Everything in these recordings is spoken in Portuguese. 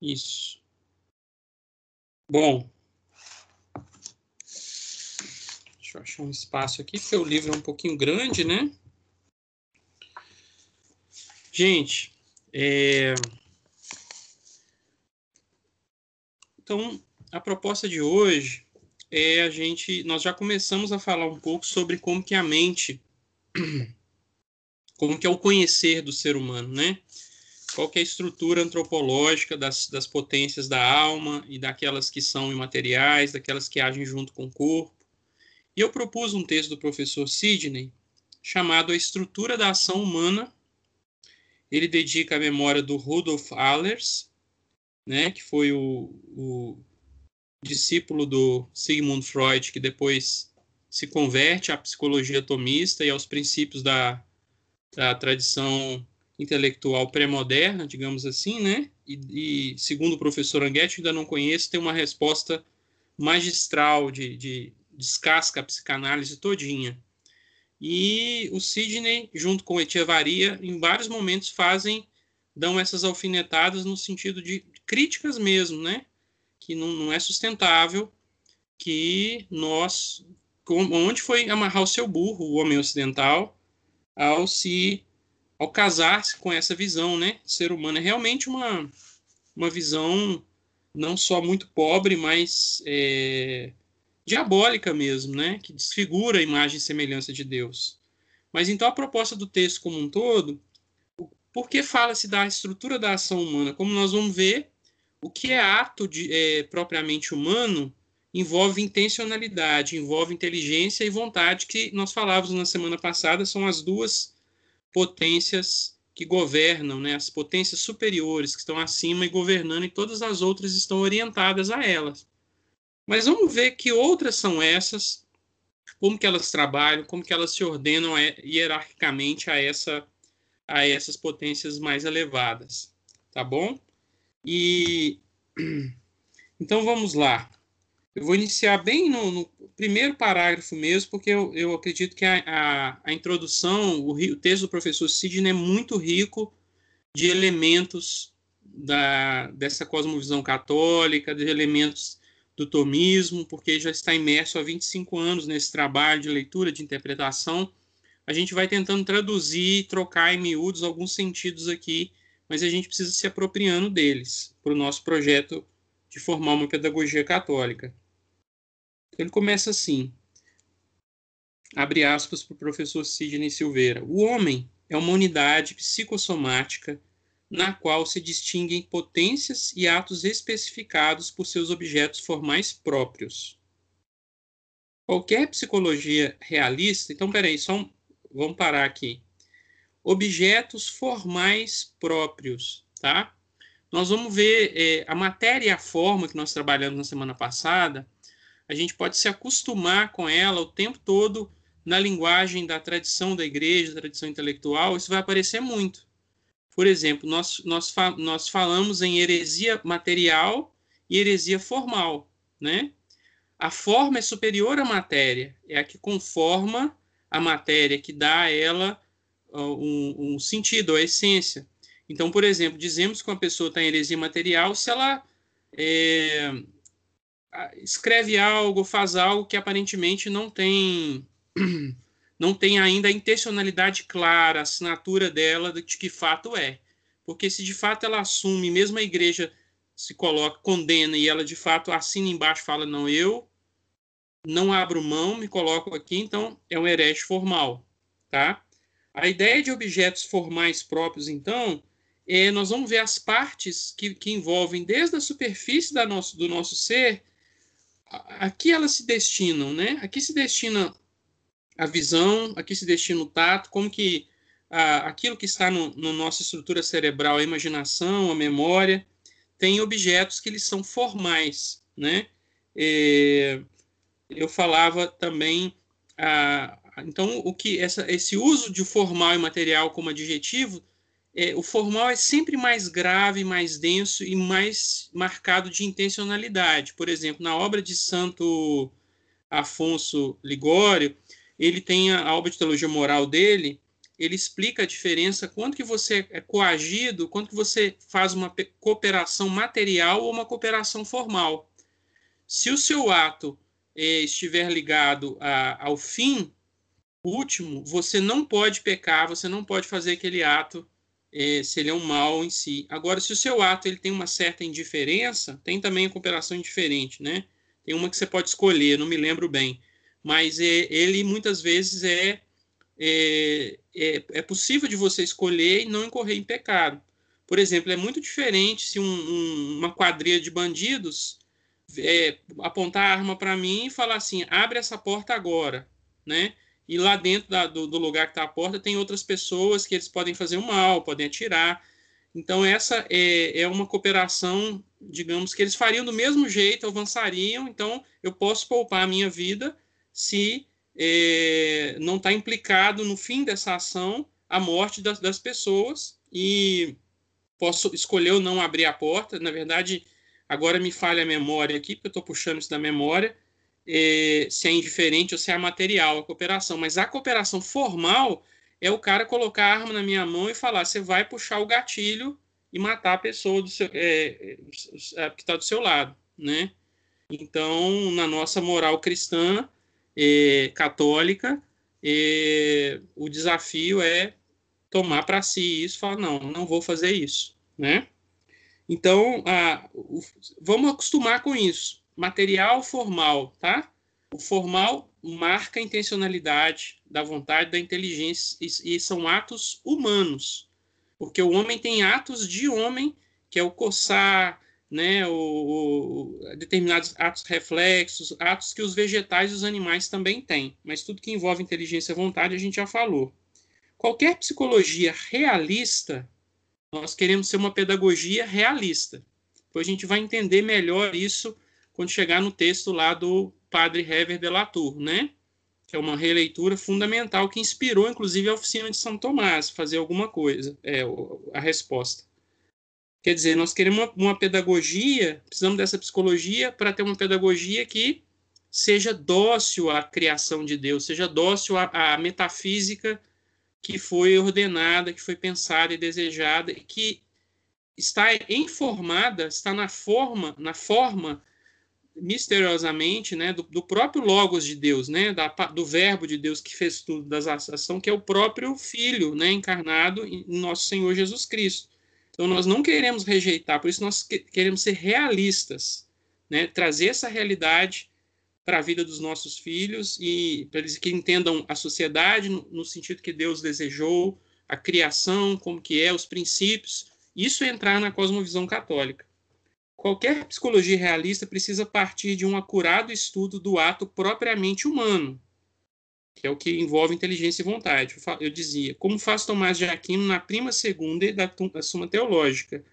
Isso. Bom. Deixa eu achar um espaço aqui, porque o livro é um pouquinho grande, né? Gente, é... então a proposta de hoje é a gente, nós já começamos a falar um pouco sobre como que a mente, como que é o conhecer do ser humano, né? Qual é a estrutura antropológica das, das potências da alma e daquelas que são imateriais, daquelas que agem junto com o corpo. E eu propus um texto do professor Sidney chamado A Estrutura da Ação Humana. Ele dedica a memória do Rudolf Allers, né, que foi o, o discípulo do Sigmund Freud, que depois se converte à psicologia atomista e aos princípios da, da tradição intelectual pré-moderna, digamos assim, né? E, e, segundo o professor Anguete, ainda não conheço, tem uma resposta magistral de, de descasca a psicanálise todinha. E o Sidney, junto com o Echevarria, em vários momentos fazem, dão essas alfinetadas no sentido de críticas mesmo, né? que não, não é sustentável que nós onde foi amarrar o seu burro o homem ocidental ao se ao casar-se com essa visão né? Ser humano é realmente uma uma visão não só muito pobre mas é, diabólica mesmo né? Que desfigura a imagem e semelhança de Deus. Mas então a proposta do texto como um todo por que fala-se da estrutura da ação humana? Como nós vamos ver o que é ato de, é, propriamente humano envolve intencionalidade, envolve inteligência e vontade, que nós falávamos na semana passada, são as duas potências que governam, né, as potências superiores que estão acima e governando, e todas as outras estão orientadas a elas. Mas vamos ver que outras são essas, como que elas trabalham, como que elas se ordenam hierarquicamente a, essa, a essas potências mais elevadas, tá bom? E então vamos lá. Eu vou iniciar bem no, no primeiro parágrafo mesmo, porque eu, eu acredito que a, a, a introdução, o, o, texto do professor Sidney é muito rico de elementos da, dessa cosmovisão católica, de elementos do tomismo, porque já está imerso há 25 anos nesse trabalho de leitura, de interpretação. A gente vai tentando traduzir, trocar em miúdos alguns sentidos aqui mas a gente precisa se apropriando deles para o nosso projeto de formar uma pedagogia católica. Ele começa assim, abre aspas para o professor Sidney Silveira. O homem é uma unidade psicossomática na qual se distinguem potências e atos especificados por seus objetos formais próprios. Qualquer psicologia realista, então peraí, só um, vamos parar aqui objetos formais próprios, tá? Nós vamos ver é, a matéria e a forma que nós trabalhamos na semana passada, a gente pode se acostumar com ela o tempo todo na linguagem da tradição da igreja, da tradição intelectual, isso vai aparecer muito. Por exemplo, nós, nós, nós falamos em heresia material e heresia formal, né? A forma é superior à matéria, é a que conforma a matéria, que dá a ela um, um sentido, a essência. Então, por exemplo, dizemos que uma pessoa está em heresia material se ela é, escreve algo, faz algo que aparentemente não tem não tem ainda a intencionalidade clara, a assinatura dela de que fato é. Porque se de fato ela assume, mesmo a igreja se coloca, condena e ela de fato assina embaixo fala não eu não abro mão, me coloco aqui, então é um herege formal, tá? A ideia de objetos formais próprios, então, é, nós vamos ver as partes que, que envolvem desde a superfície da nosso, do nosso ser, aqui elas se destinam, né? Aqui se destina a visão, aqui se destina o tato, como que a, aquilo que está no, no nossa estrutura cerebral, a imaginação, a memória, tem objetos que eles são formais, né? É, eu falava também a, então, o que essa, esse uso de formal e material como adjetivo, é, o formal é sempre mais grave, mais denso e mais marcado de intencionalidade. Por exemplo, na obra de Santo Afonso Ligório, ele tem a, a obra de teologia moral dele, ele explica a diferença quando que você é coagido, quando que você faz uma cooperação material ou uma cooperação formal. Se o seu ato eh, estiver ligado a, ao fim último, você não pode pecar, você não pode fazer aquele ato eh, se ele é um mal em si. Agora, se o seu ato ele tem uma certa indiferença, tem também a cooperação indiferente, né? Tem uma que você pode escolher, não me lembro bem, mas eh, ele muitas vezes é é, é, é, possível de você escolher e não incorrer em pecado. Por exemplo, é muito diferente se um, um, uma quadrilha de bandidos é, apontar a arma para mim e falar assim: abre essa porta agora, né? E lá dentro da, do, do, lugar que está a porta tem outras pessoas que eles podem fazer o mal, podem atirar. Então, essa é, é uma cooperação, digamos, que eles fariam do mesmo jeito, avançariam. Então, eu posso poupar a minha vida se é, não está implicado no fim dessa ação a morte das, das, pessoas e posso escolher ou não abrir a porta. Na verdade, agora me falha a memória aqui, porque eu estou puxando isso da memória, é, se é indiferente ou se é material a cooperação. Mas a cooperação formal é o cara colocar a arma na minha mão e falar: você vai puxar o gatilho e matar a pessoa do seu, é, é que está do seu lado, né? Então, na nossa moral cristã, eh, católica, eh, o desafio é tomar para si isso, falar não, não vou fazer isso, né? Então, a, o, vamos acostumar com isso. Material formal, tá? O formal marca a intencionalidade da vontade, da inteligência, e, e são atos humanos, porque o homem tem atos de homem, que é o coçar, né, o, o, determinados atos reflexos, atos que os vegetais e os animais também têm. Mas tudo que envolve inteligência e vontade a gente já falou. Qualquer psicologia realista, nós queremos ser uma pedagogia realista. Depois a gente vai entender melhor isso quando chegar no texto lá do padre Hever de Latour, né? Que é uma releitura fundamental que inspirou, inclusive, a oficina de São Tomás, fazer alguma coisa, é a resposta. Quer dizer, nós queremos uma, uma pedagogia, precisamos dessa psicologia para ter uma pedagogia que seja dócil à criação de Deus, seja dócil à, à metafísica que foi ordenada, que foi pensada e desejada, e que está informada, está na forma, na forma misteriosamente, né, do, do, próprio logos de Deus, né, da, do verbo de Deus que fez tudo das ação, que é o próprio Filho, né, encarnado em nosso Senhor Jesus Cristo. Então, nós não queremos rejeitar, por isso nós queremos ser realistas, né? trazer essa realidade para a vida dos nossos filhos e para eles que entendam a sociedade no, no, sentido que Deus desejou, a criação, como que é, os princípios. Isso é entrar na cosmovisão católica. Qualquer psicologia realista precisa partir de um acurado estudo do ato propriamente humano, que é o que envolve inteligência e vontade. Eu dizia, como faz Tomás de Aquino na prima segunda da, Suma Teológica,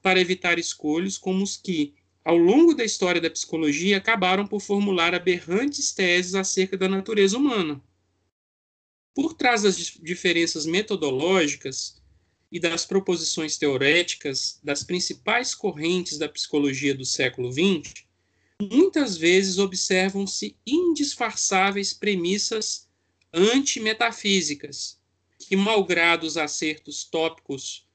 para evitar escolhas como os que, ao longo da história da psicologia, acabaram por formular aberrantes teses acerca da natureza humana. Por trás das diferenças metodológicas e das proposições teoréticas das principais correntes da psicologia do século XX, muitas vezes observam-se indisfarçáveis premissas antimetafísicas, que, malgrado os acertos tópicos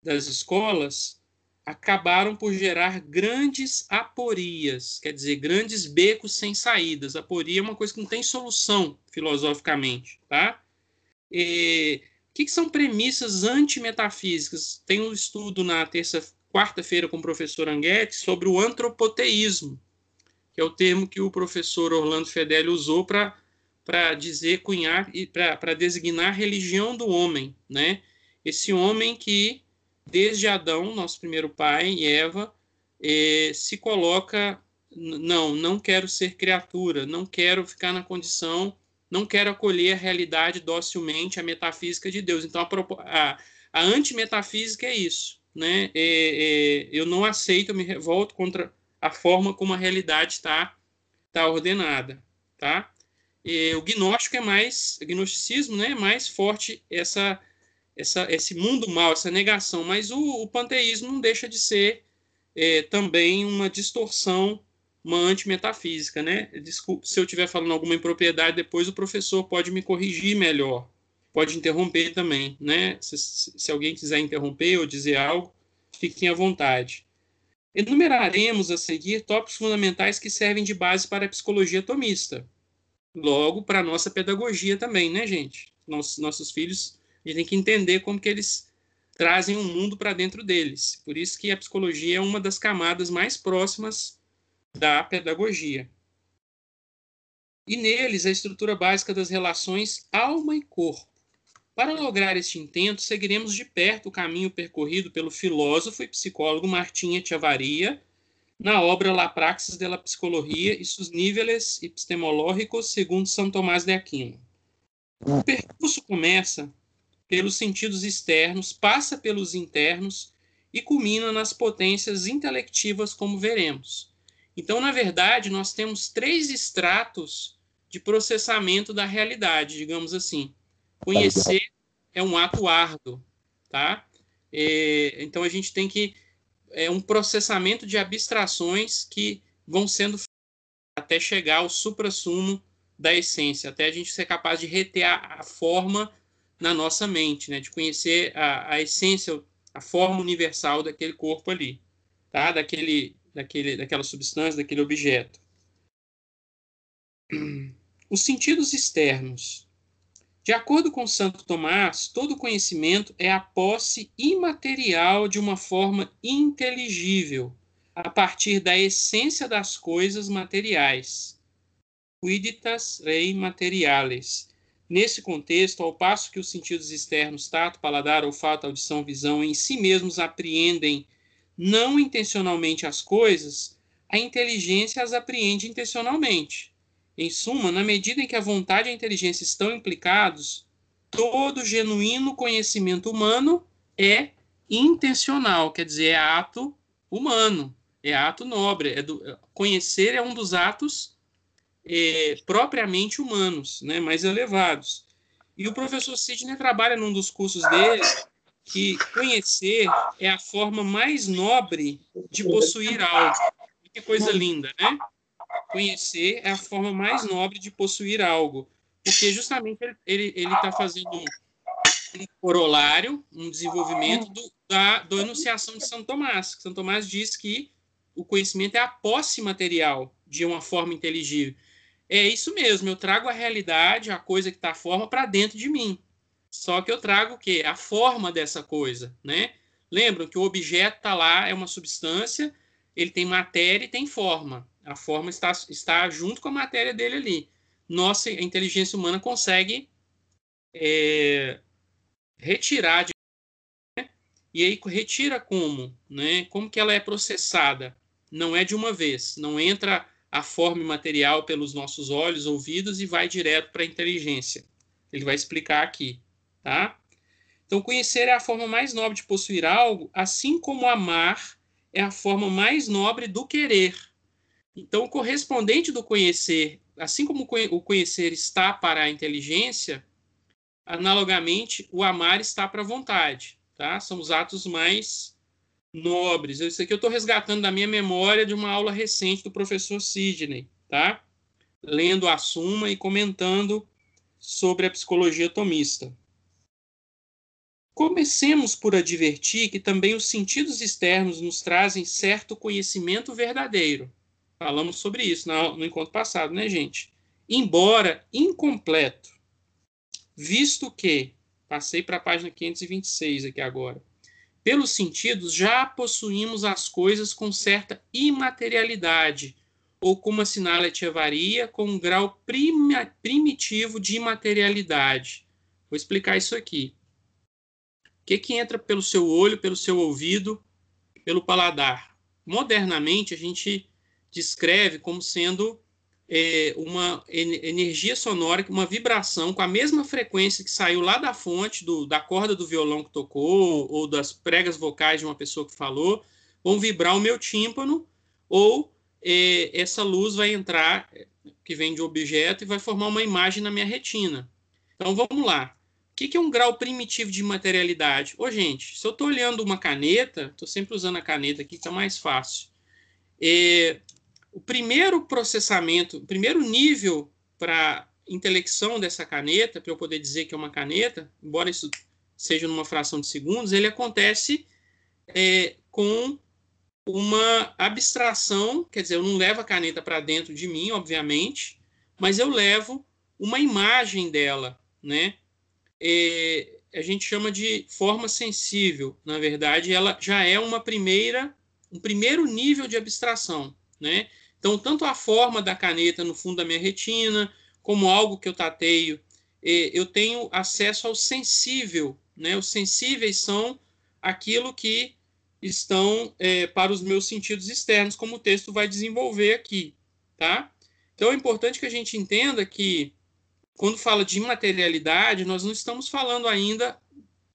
das escolas, acabaram por gerar grandes aporias, quer dizer, grandes becos sem saídas. Aporia é uma coisa que não tem solução filosoficamente, tá? E, que, que são premissas antimetafísicas? Tem um estudo na terça, quarta-feira com o professor Anguete sobre o antropoteísmo, que é o termo que o professor Orlando Fedeli usou para para dizer, cunhar e para designar a religião do homem, né? Esse homem que, desde Adão, nosso primeiro pai, e Eva, eh, se coloca, não, não quero ser criatura, não quero ficar na condição, não quero acolher a realidade docilmente, a metafísica de Deus. Então, a, a, a antimetafísica é isso, né? É, é, eu não aceito, eu me revolto contra a forma como a realidade está tá ordenada, tá? E o gnóstico é mais, o gnosticismo, né, é mais forte essa, essa, esse mundo mal, essa negação, mas o, o panteísmo não deixa de ser é, também uma distorção, uma antimetafísica, né? Desculpe se eu estiver falando alguma impropriedade, depois o professor pode me corrigir melhor. pode interromper também, né? Se, se alguém quiser interromper ou dizer algo, fiquem à vontade. Enumeraremos a seguir tópicos fundamentais que servem de base para a psicologia atomista. Logo, para a nossa pedagogia também, né, gente? Nossos, nossos filhos, a gente tem que entender como que eles trazem um mundo para dentro deles. Por isso que a psicologia é uma das camadas mais próximas da pedagogia. E neles a estrutura básica das relações alma e corpo. Para lograr este intento, seguiremos de perto o caminho percorrido pelo filósofo e psicólogo Martim Etchevaria na obra La Praxis de la Psicologia e sus níveis epistemológicos segundo São Tomás de Aquino. O percurso começa pelos sentidos externos, passa pelos internos e culmina nas potências intelectivas, como veremos. Então, na verdade, nós temos três estratos de processamento da realidade, digamos assim. Conhecer é um ato árduo, tá? É, então a gente tem que é um processamento de abstrações que vão sendo até chegar ao suprassumo da essência, até a gente ser capaz de reter a, a forma na nossa mente, né? De conhecer a, a essência, a forma universal daquele corpo ali, tá? Daquele, daquele, daquela substância, daquele objeto. Os sentidos externos de acordo com Santo Tomás, todo conhecimento é a posse imaterial de uma forma inteligível, a partir da essência das coisas materiais. Quiditas rei materiales. Nesse contexto, ao passo que os sentidos externos, tato, paladar, olfato, audição, visão, em si mesmos apreendem não intencionalmente as coisas, a inteligência as apreende intencionalmente. Em suma, na medida em que a vontade e a inteligência estão implicados, todo genuíno conhecimento humano é intencional, quer dizer, é ato humano, é ato nobre. É do, conhecer é um dos atos é, propriamente humanos, né, mais elevados. E o professor Sidney trabalha num dos cursos dele que conhecer é a forma mais nobre de possuir algo. Que coisa linda, né? conhecer é a forma mais nobre de possuir algo, porque justamente ele está fazendo um, corolário, um desenvolvimento do, da do enunciação de São Tomás. São Tomás diz que o conhecimento é a posse material de uma forma inteligível. É isso mesmo, eu trago a realidade, a coisa que está a forma, para dentro de mim. Só que eu trago o quê? A forma dessa coisa, né? Lembram que o objeto está lá, é uma substância, ele tem matéria e tem forma. A forma está, está junto com a matéria dele ali. Nossa inteligência humana consegue é, retirar de, né? e aí retira como, né? Como que ela é processada? Não é de uma vez, não entra a forma material pelos nossos olhos, ouvidos e vai direto para a inteligência. Ele vai explicar aqui, tá? Então, conhecer é a forma mais nobre de possuir algo, assim como amar é a forma mais nobre do querer. Então, o correspondente do conhecer, assim como o conhecer está para a inteligência, analogamente, o amar está para a vontade. Tá? São os atos mais nobres. Isso aqui eu estou resgatando da minha memória de uma aula recente do professor Sidney, tá? lendo a Suma e comentando sobre a psicologia tomista. Comecemos por advertir que também os sentidos externos nos trazem certo conhecimento verdadeiro. Falamos sobre isso no, encontro passado, né, gente? Embora incompleto, visto que, passei para a página 526 aqui agora, pelos sentidos já possuímos as coisas com certa imaterialidade, ou como assinala Echevaria, com um grau primitivo de imaterialidade. Vou explicar isso aqui. Que, que entra pelo seu olho, pelo seu ouvido, pelo paladar? Modernamente, a gente descreve como sendo é, uma energia sonora, uma vibração com a mesma frequência que saiu lá da fonte, do, da corda do violão que tocou, ou das pregas vocais de uma pessoa que falou, vão vibrar o meu tímpano, ou é, essa luz vai entrar, que vem de objeto, e vai formar uma imagem na minha retina. Então vamos lá. O que, que é um grau primitivo de materialidade? Ô, gente, se eu estou olhando uma caneta, estou sempre usando a caneta aqui, é mais fácil. É, o primeiro processamento, o primeiro nível para intelecção dessa caneta, para eu poder dizer que é uma caneta, embora isso seja numa fração de segundos, ele acontece é, com uma abstração, quer dizer, eu não levo a caneta para dentro de mim, obviamente, mas eu levo uma imagem dela, né? É, a gente chama de forma sensível. Na verdade, ela já é uma primeira, um primeiro nível de abstração, né? Então, tanto a forma da caneta no fundo da minha retina, como algo que eu tateio, é, eu tenho acesso ao sensível, né? Os sensíveis são aquilo que estão é, para os meus sentidos externos, como o texto vai desenvolver aqui, tá? Então é importante que a gente entenda que quando fala de imaterialidade, nós não estamos falando ainda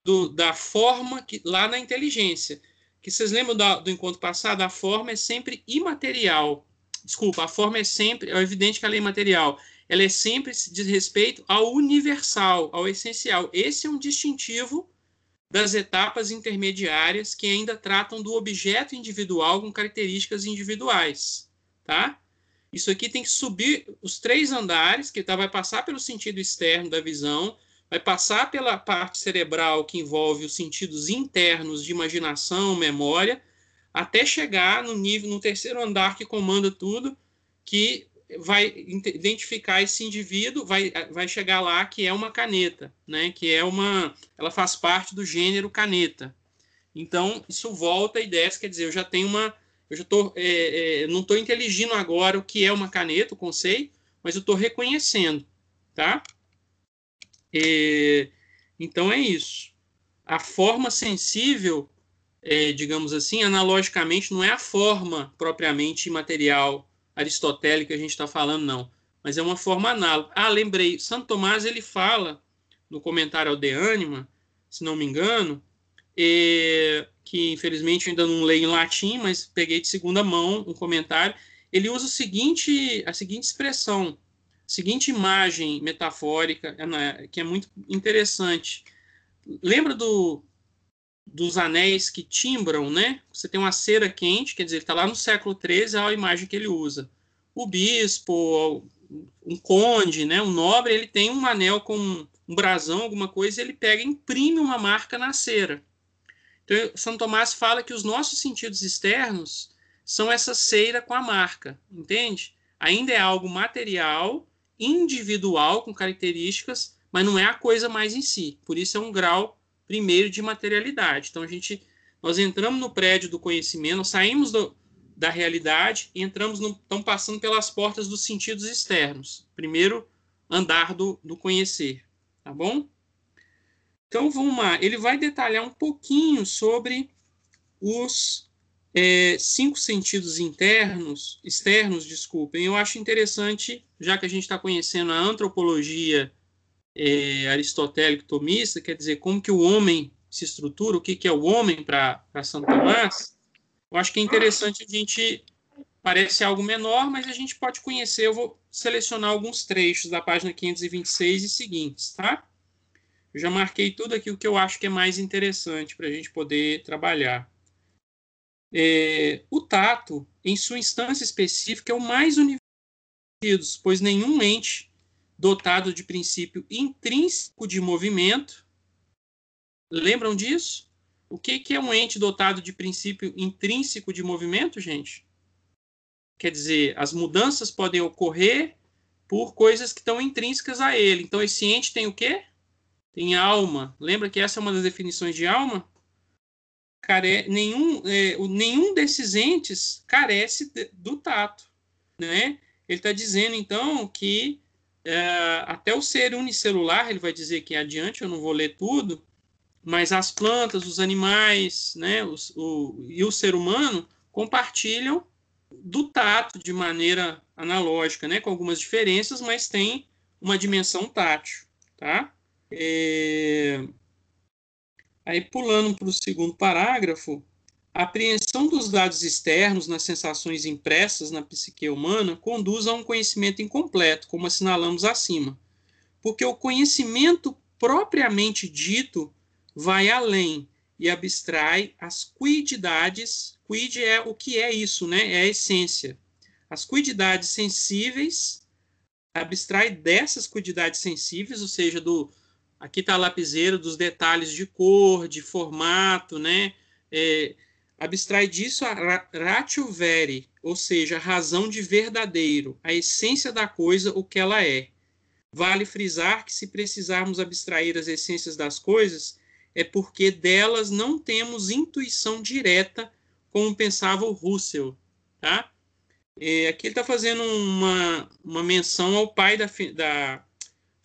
do, da forma que, lá na inteligência. Que vocês lembram do, encontro passado? A forma é sempre imaterial. Desculpa, a forma é sempre, é evidente que ela é imaterial. Ela é sempre diz respeito ao universal, ao essencial. Esse é um distintivo das etapas intermediárias que ainda tratam do objeto individual com características individuais, tá? Isso aqui tem que subir os três andares, que tá, vai passar pelo sentido externo da visão, vai passar pela parte cerebral que envolve os sentidos internos de imaginação, memória, até chegar no nível, no terceiro andar que comanda tudo, que vai identificar esse indivíduo, vai, vai chegar lá que é uma caneta, né? Que é uma, ela faz parte do gênero caneta. Então isso volta e desce, quer dizer, eu já tenho uma, eu já tô, é, é, não estou inteligindo agora o que é uma caneta, o conceito, mas eu estou reconhecendo, tá? É, então é isso. A forma sensível, é, digamos assim, analogicamente, não é a forma propriamente material aristotélica que a gente está falando, não. Mas é uma forma análoga. Ah, lembrei, Santo Tomás ele fala no comentário ao De Anima, se não me engano, é, que infelizmente ainda não leio em latim, mas peguei de segunda mão um comentário. Ele usa o seguinte, a seguinte expressão, seguinte imagem metafórica, é, que é muito interessante. Lembra do, dos anéis que timbram, né? Você tem uma cera quente, quer dizer, ele está lá no século XIII, é a imagem que ele usa. O bispo, um conde, né? Um nobre, ele tem um anel com um brasão, alguma coisa, ele pega e imprime uma marca na cera. Então, São Tomás fala que os nossos sentidos externos são essa cera com a marca, entende? Ainda é algo material, individual, com características, mas não é a coisa mais em si. Por isso é um grau primeiro de materialidade. Então a gente nós entramos no prédio do conhecimento, saímos do, da realidade e entramos no, estamos passando pelas portas dos sentidos externos. Primeiro andar do, do conhecer, tá bom? Então vamos lá. Ele vai detalhar um pouquinho sobre os é, cinco sentidos internos, externos, desculpem. Eu acho interessante, já que a gente está conhecendo a antropologia é, aristotélico tomista, quer dizer, como que o homem se estrutura, o que, que é o homem para Santo Tomás, eu acho que é interessante a gente, parece algo menor, mas a gente pode conhecer, eu vou selecionar alguns trechos da página 526 e seguintes, tá? Eu já marquei tudo aqui o que eu acho que é mais interessante para a gente poder trabalhar. É, o tato, em sua instância específica, é o mais universal, pois nenhum ente dotado de princípio intrínseco de movimento. Lembram disso? O que, que é um ente dotado de princípio intrínseco de movimento, gente? Quer dizer, as mudanças podem ocorrer por coisas que estão intrínsecas a ele. Então, esse ente tem o quê? Tem alma. Lembra que essa é uma das definições de alma? Care... Nenhum, é, nenhum desses entes carece de, do tato. Né? Ele está dizendo, então, que é, até o ser unicelular, ele vai dizer que adiante, eu não vou ler tudo, mas as plantas, os animais né, os, o, e o ser humano compartilham do tato de maneira analógica, né, com algumas diferenças, mas tem uma dimensão tátil. Tá? É... Aí, pulando para o segundo parágrafo, a apreensão dos dados externos nas sensações impressas na psique humana conduz a um conhecimento incompleto, como assinalamos acima, porque o conhecimento propriamente dito vai além e abstrai as quididades. Quid é o que é isso, né? É a essência. As quididades sensíveis abstrai dessas cuididades sensíveis, ou seja, do aqui está a lapiseira dos detalhes de cor, de formato, né? É, abstrai disso a ratio veri, ou seja, a razão de verdadeiro, a essência da coisa, o que ela é. Vale frisar que se precisarmos abstrair as essências das coisas, é porque delas não temos intuição direta, como pensava o Russell, tá? É, aqui ele está fazendo uma, uma menção ao pai da, da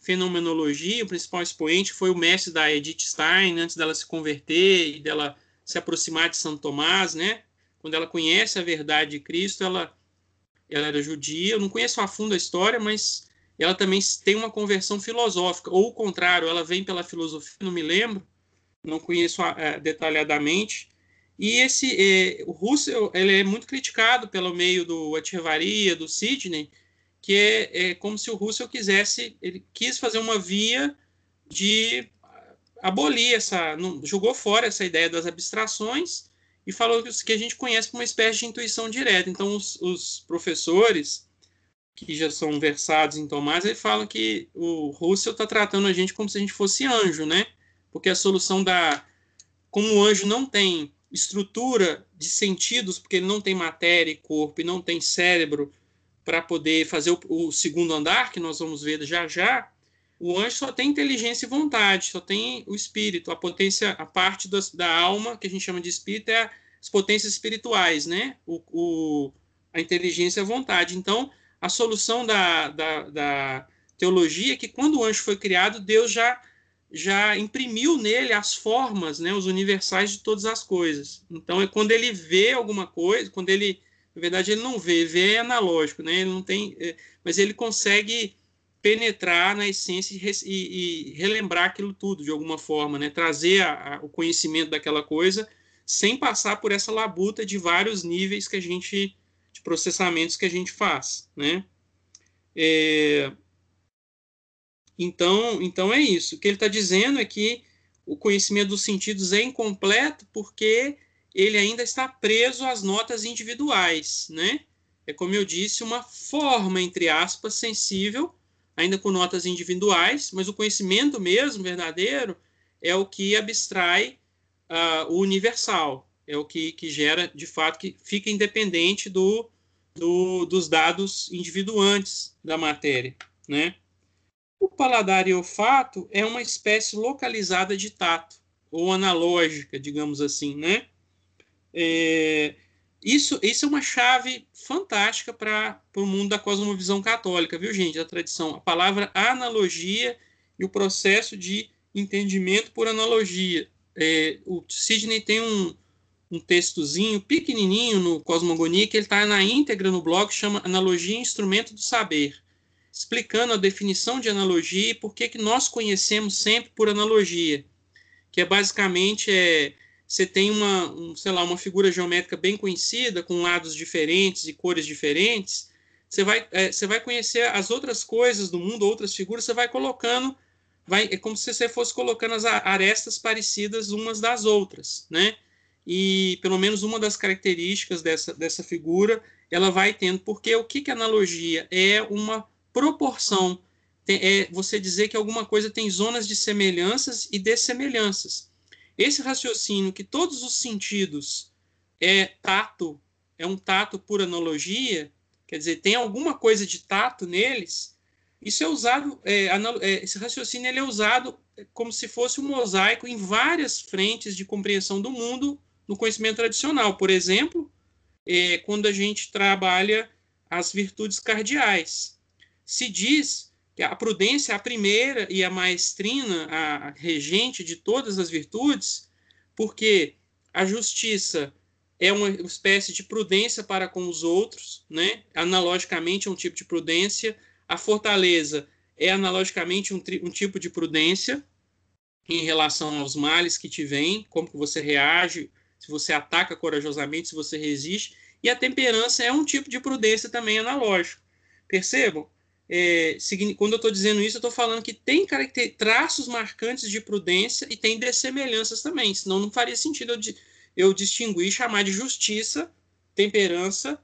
fenomenologia, o principal expoente foi o mestre da Edith Stein, antes dela se converter e dela se aproximar de Santo Tomás, né? Quando ela conhece a verdade de Cristo, ela, ela era judia. Eu não conheço a fundo a história, mas ela também tem uma conversão filosófica, ou o contrário, ela vem pela filosofia, não me lembro, não conheço uh, detalhadamente. E esse eh, o Russell ele é muito criticado pelo meio do Echevarria, do Sidney, que é, como se o Russell quisesse, ele quis fazer uma via de abolir essa, jogou fora essa ideia das abstrações e falou que, que a gente conhece como uma espécie de intuição direta. Então, os, os professores que já são versados em Tomás, eles falam que o Russell está tratando a gente como se a gente fosse anjo, né? Porque a solução da. Como o anjo não tem estrutura de sentidos, porque ele não tem matéria e corpo e não tem cérebro para poder fazer o, o, segundo andar, que nós vamos ver já já, o anjo só tem inteligência e vontade, só tem o espírito, a potência, a parte das, da alma, que a gente chama de espírito, é as potências espirituais, né? O, o a inteligência e a vontade. Então, a solução da, da, da teologia é que quando o anjo foi criado, Deus já já imprimiu nele as formas, né, os universais de todas as coisas. Então é quando ele vê alguma coisa, quando ele, na verdade, ele não vê, vê é analógico, né? Ele não tem, é, mas ele consegue penetrar na essência e, e, e, relembrar aquilo tudo de alguma forma, né? Trazer a, a, o conhecimento daquela coisa sem passar por essa labuta de vários níveis que a gente de processamentos que a gente faz, né? É, então, então é isso. O que ele está dizendo é que o conhecimento dos sentidos é incompleto porque ele ainda está preso às notas individuais, né? É como eu disse, uma forma entre aspas sensível, ainda com notas individuais, mas o conhecimento mesmo verdadeiro é o que abstrai uh, o universal, é o que, que gera, de fato, que fica independente do, do, dos dados individuantes da matéria, né? O paladar e olfato é uma espécie localizada de tato, ou analógica, digamos assim, né? É, isso, isso é uma chave fantástica para o mundo da cosmovisão católica, viu, gente? Da tradição. A palavra analogia e o processo de entendimento por analogia. É, o Sidney tem um, um textozinho pequenininho no Cosmogonia, que ele está na íntegra no blog, chama Analogia Instrumento do Saber, explicando a definição de analogia e por que, que nós conhecemos sempre por analogia, que é basicamente é, você tem uma, um, sei lá, uma figura geométrica bem conhecida, com lados diferentes e cores diferentes, você vai, é, você vai conhecer as outras coisas do mundo, outras figuras, você vai colocando, vai, é como se você fosse colocando as arestas parecidas umas das outras, né? e pelo menos uma das características dessa, dessa figura ela vai tendo, porque o que, que é analogia? É uma proporção, é você dizer que alguma coisa tem zonas de semelhanças e dessemelhanças. Esse raciocínio que todos os sentidos é tato, é um tato por analogia, quer dizer, tem alguma coisa de tato neles, isso é usado, é, é esse raciocínio ele é usado como se fosse um mosaico em várias frentes de compreensão do mundo no conhecimento tradicional. Por exemplo, é, quando a gente trabalha as virtudes cardeais. Se diz a prudência é a primeira e a maestrina, a regente de todas as virtudes, porque a justiça é uma espécie de prudência para com os outros, né? analogicamente é um tipo de prudência. A fortaleza é analogicamente um, um tipo de prudência em relação aos males que te vêm, como que você reage se você ataca corajosamente, se você resiste. E a temperança é um tipo de prudência também analógico. Percebam? É, quando eu estou dizendo isso, eu estou falando que tem traços marcantes de prudência e tem dessemelhanças também, senão não faria sentido eu, eu distinguir chamar de justiça, temperança,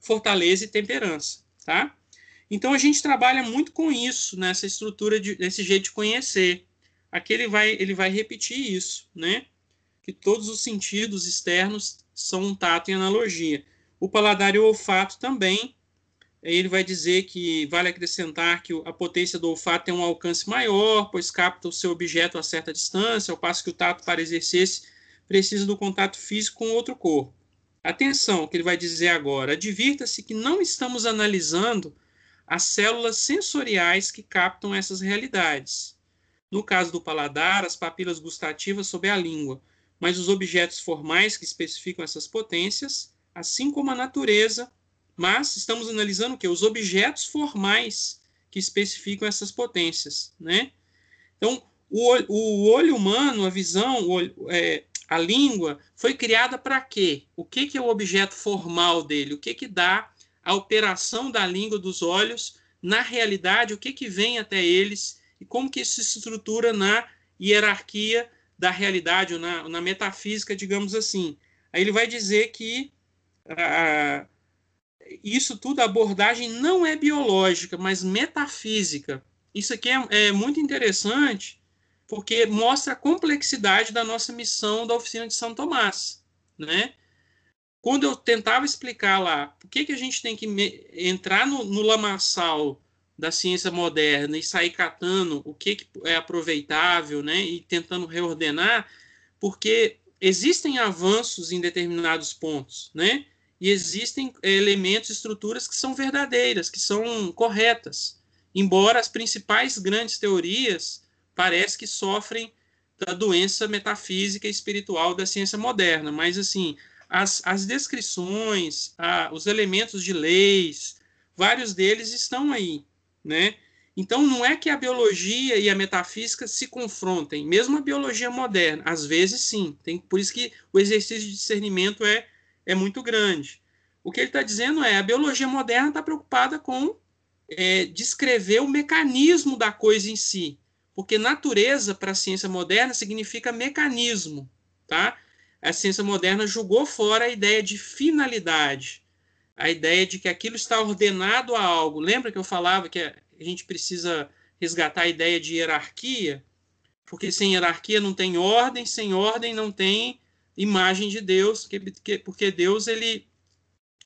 fortaleza e temperança, tá? Então a gente trabalha muito com isso, nessa estrutura, de, desse jeito de conhecer. Aqui ele vai, ele vai repetir isso, né? Que todos os sentidos externos são um tato em analogia. O paladar e o olfato também. Ele vai dizer que vale acrescentar que a potência do olfato tem um alcance maior, pois capta o seu objeto a certa distância, ao passo que o tato, para exercer-se, precisa do contato físico com outro corpo. Atenção, o que ele vai dizer agora. Advirta-se que não estamos analisando as células sensoriais que captam essas realidades. No caso do paladar, as papilas gustativas sob a língua, mas os objetos formais que especificam essas potências, assim como a natureza, mas estamos analisando o que? Os objetos formais que especificam essas potências, né? Então, o, o olho humano, a visão, o, é, a língua, foi criada para quê? O que, que é o objeto formal dele? O que, que dá a operação da língua dos olhos na realidade, o que, que vem até eles e como que isso se estrutura na hierarquia da realidade, ou na, na metafísica, digamos assim. Aí ele vai dizer que isso tudo, a abordagem não é biológica, mas metafísica. Isso aqui é, é muito interessante, porque mostra a complexidade da nossa missão da oficina de São Tomás, né? quando eu tentava explicar lá por que, que a gente tem que entrar no, no lamaçal da ciência moderna e sair catando o que, que é aproveitável, né, e tentando reordenar, porque existem avanços em determinados pontos, né, e existem elementos, estruturas que são verdadeiras, que são corretas, embora as principais grandes teorias parece que sofrem da doença metafísica e espiritual da ciência moderna, mas assim as, as descrições, a, os elementos de leis, vários deles estão aí, né? Então, não é que a biologia e a metafísica se confrontem, mesmo a biologia moderna, às vezes sim, tem, por isso que o exercício de discernimento é, é muito grande. O que ele está dizendo é a biologia moderna está preocupada com é, descrever o mecanismo da coisa em si, porque natureza para a ciência moderna significa mecanismo, tá? a ciência moderna jogou fora a ideia de finalidade, a ideia de que aquilo está ordenado a algo. Lembra que eu falava que a gente precisa resgatar a ideia de hierarquia? Porque sem hierarquia não tem ordem, sem ordem não tem imagem de Deus, porque Deus ele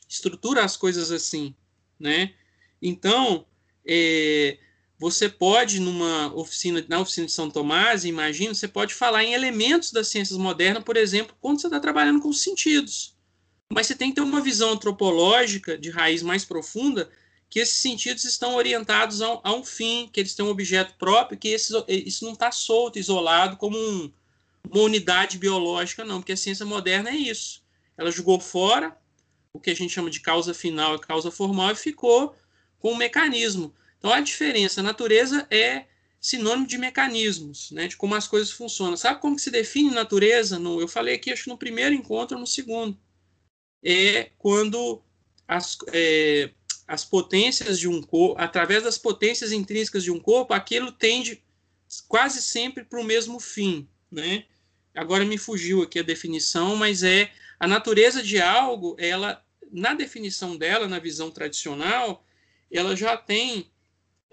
estrutura as coisas assim, né? Então, é, você pode, numa oficina, na oficina de São Tomás, imagino, você pode falar em elementos das ciências modernas, por exemplo, quando você está trabalhando com os sentidos. Mas você tem que ter uma visão antropológica de raiz mais profunda, que esses sentidos estão orientados a um, a um fim, que eles têm um objeto próprio, que esse, isso não está solto, isolado, como um, uma unidade biológica, não, porque a ciência moderna é isso. Ela jogou fora o que a gente chama de causa final e causa formal e ficou com um mecanismo. Então, a diferença, a natureza é sinônimo de mecanismos, né, de como as coisas funcionam. Sabe como que se define natureza? No, eu falei aqui, acho que no primeiro encontro ou no segundo. É quando as, é, as potências de um corpo, através das potências intrínsecas de um corpo, aquilo tende quase sempre para o mesmo fim, né? Agora me fugiu aqui a definição, mas é a natureza de algo, ela na definição dela, na visão tradicional, ela já tem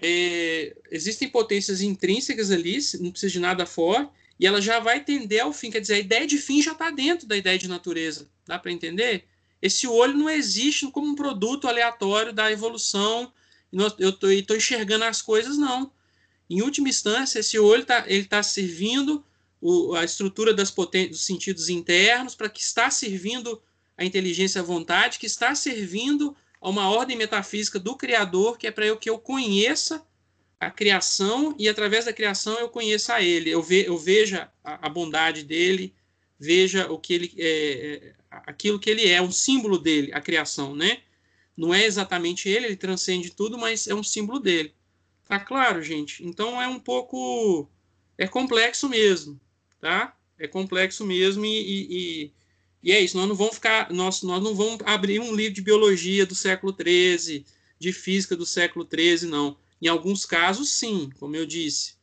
é, existem potências intrínsecas ali, não precisa de nada fora, e ela já vai tender ao fim. Quer dizer, a ideia de fim já está dentro da ideia de natureza. Dá para entender? Esse olho não existe como um produto aleatório da evolução. Eu estou enxergando as coisas, não. Em última instância, esse olho tá, ele está servindo o, a estrutura das dos sentidos internos para que está servindo a inteligência à vontade, que está servindo a uma ordem metafísica do Criador, que é para eu que eu conheça a criação e através da criação eu conheça a Ele, eu, ve, eu veja a, a, bondade dele, veja o que ele é, é, aquilo que ele é, um símbolo dele, a criação, né? Não é exatamente ele, ele transcende tudo, mas é um símbolo dele. Tá claro, gente? Então é um pouco é complexo mesmo, tá? É complexo mesmo e, e, e é isso, nós não vamos ficar, nós, nós não vamos abrir um livro de biologia do século XIII, de física do século XIII, não. Em alguns casos, sim, como eu disse.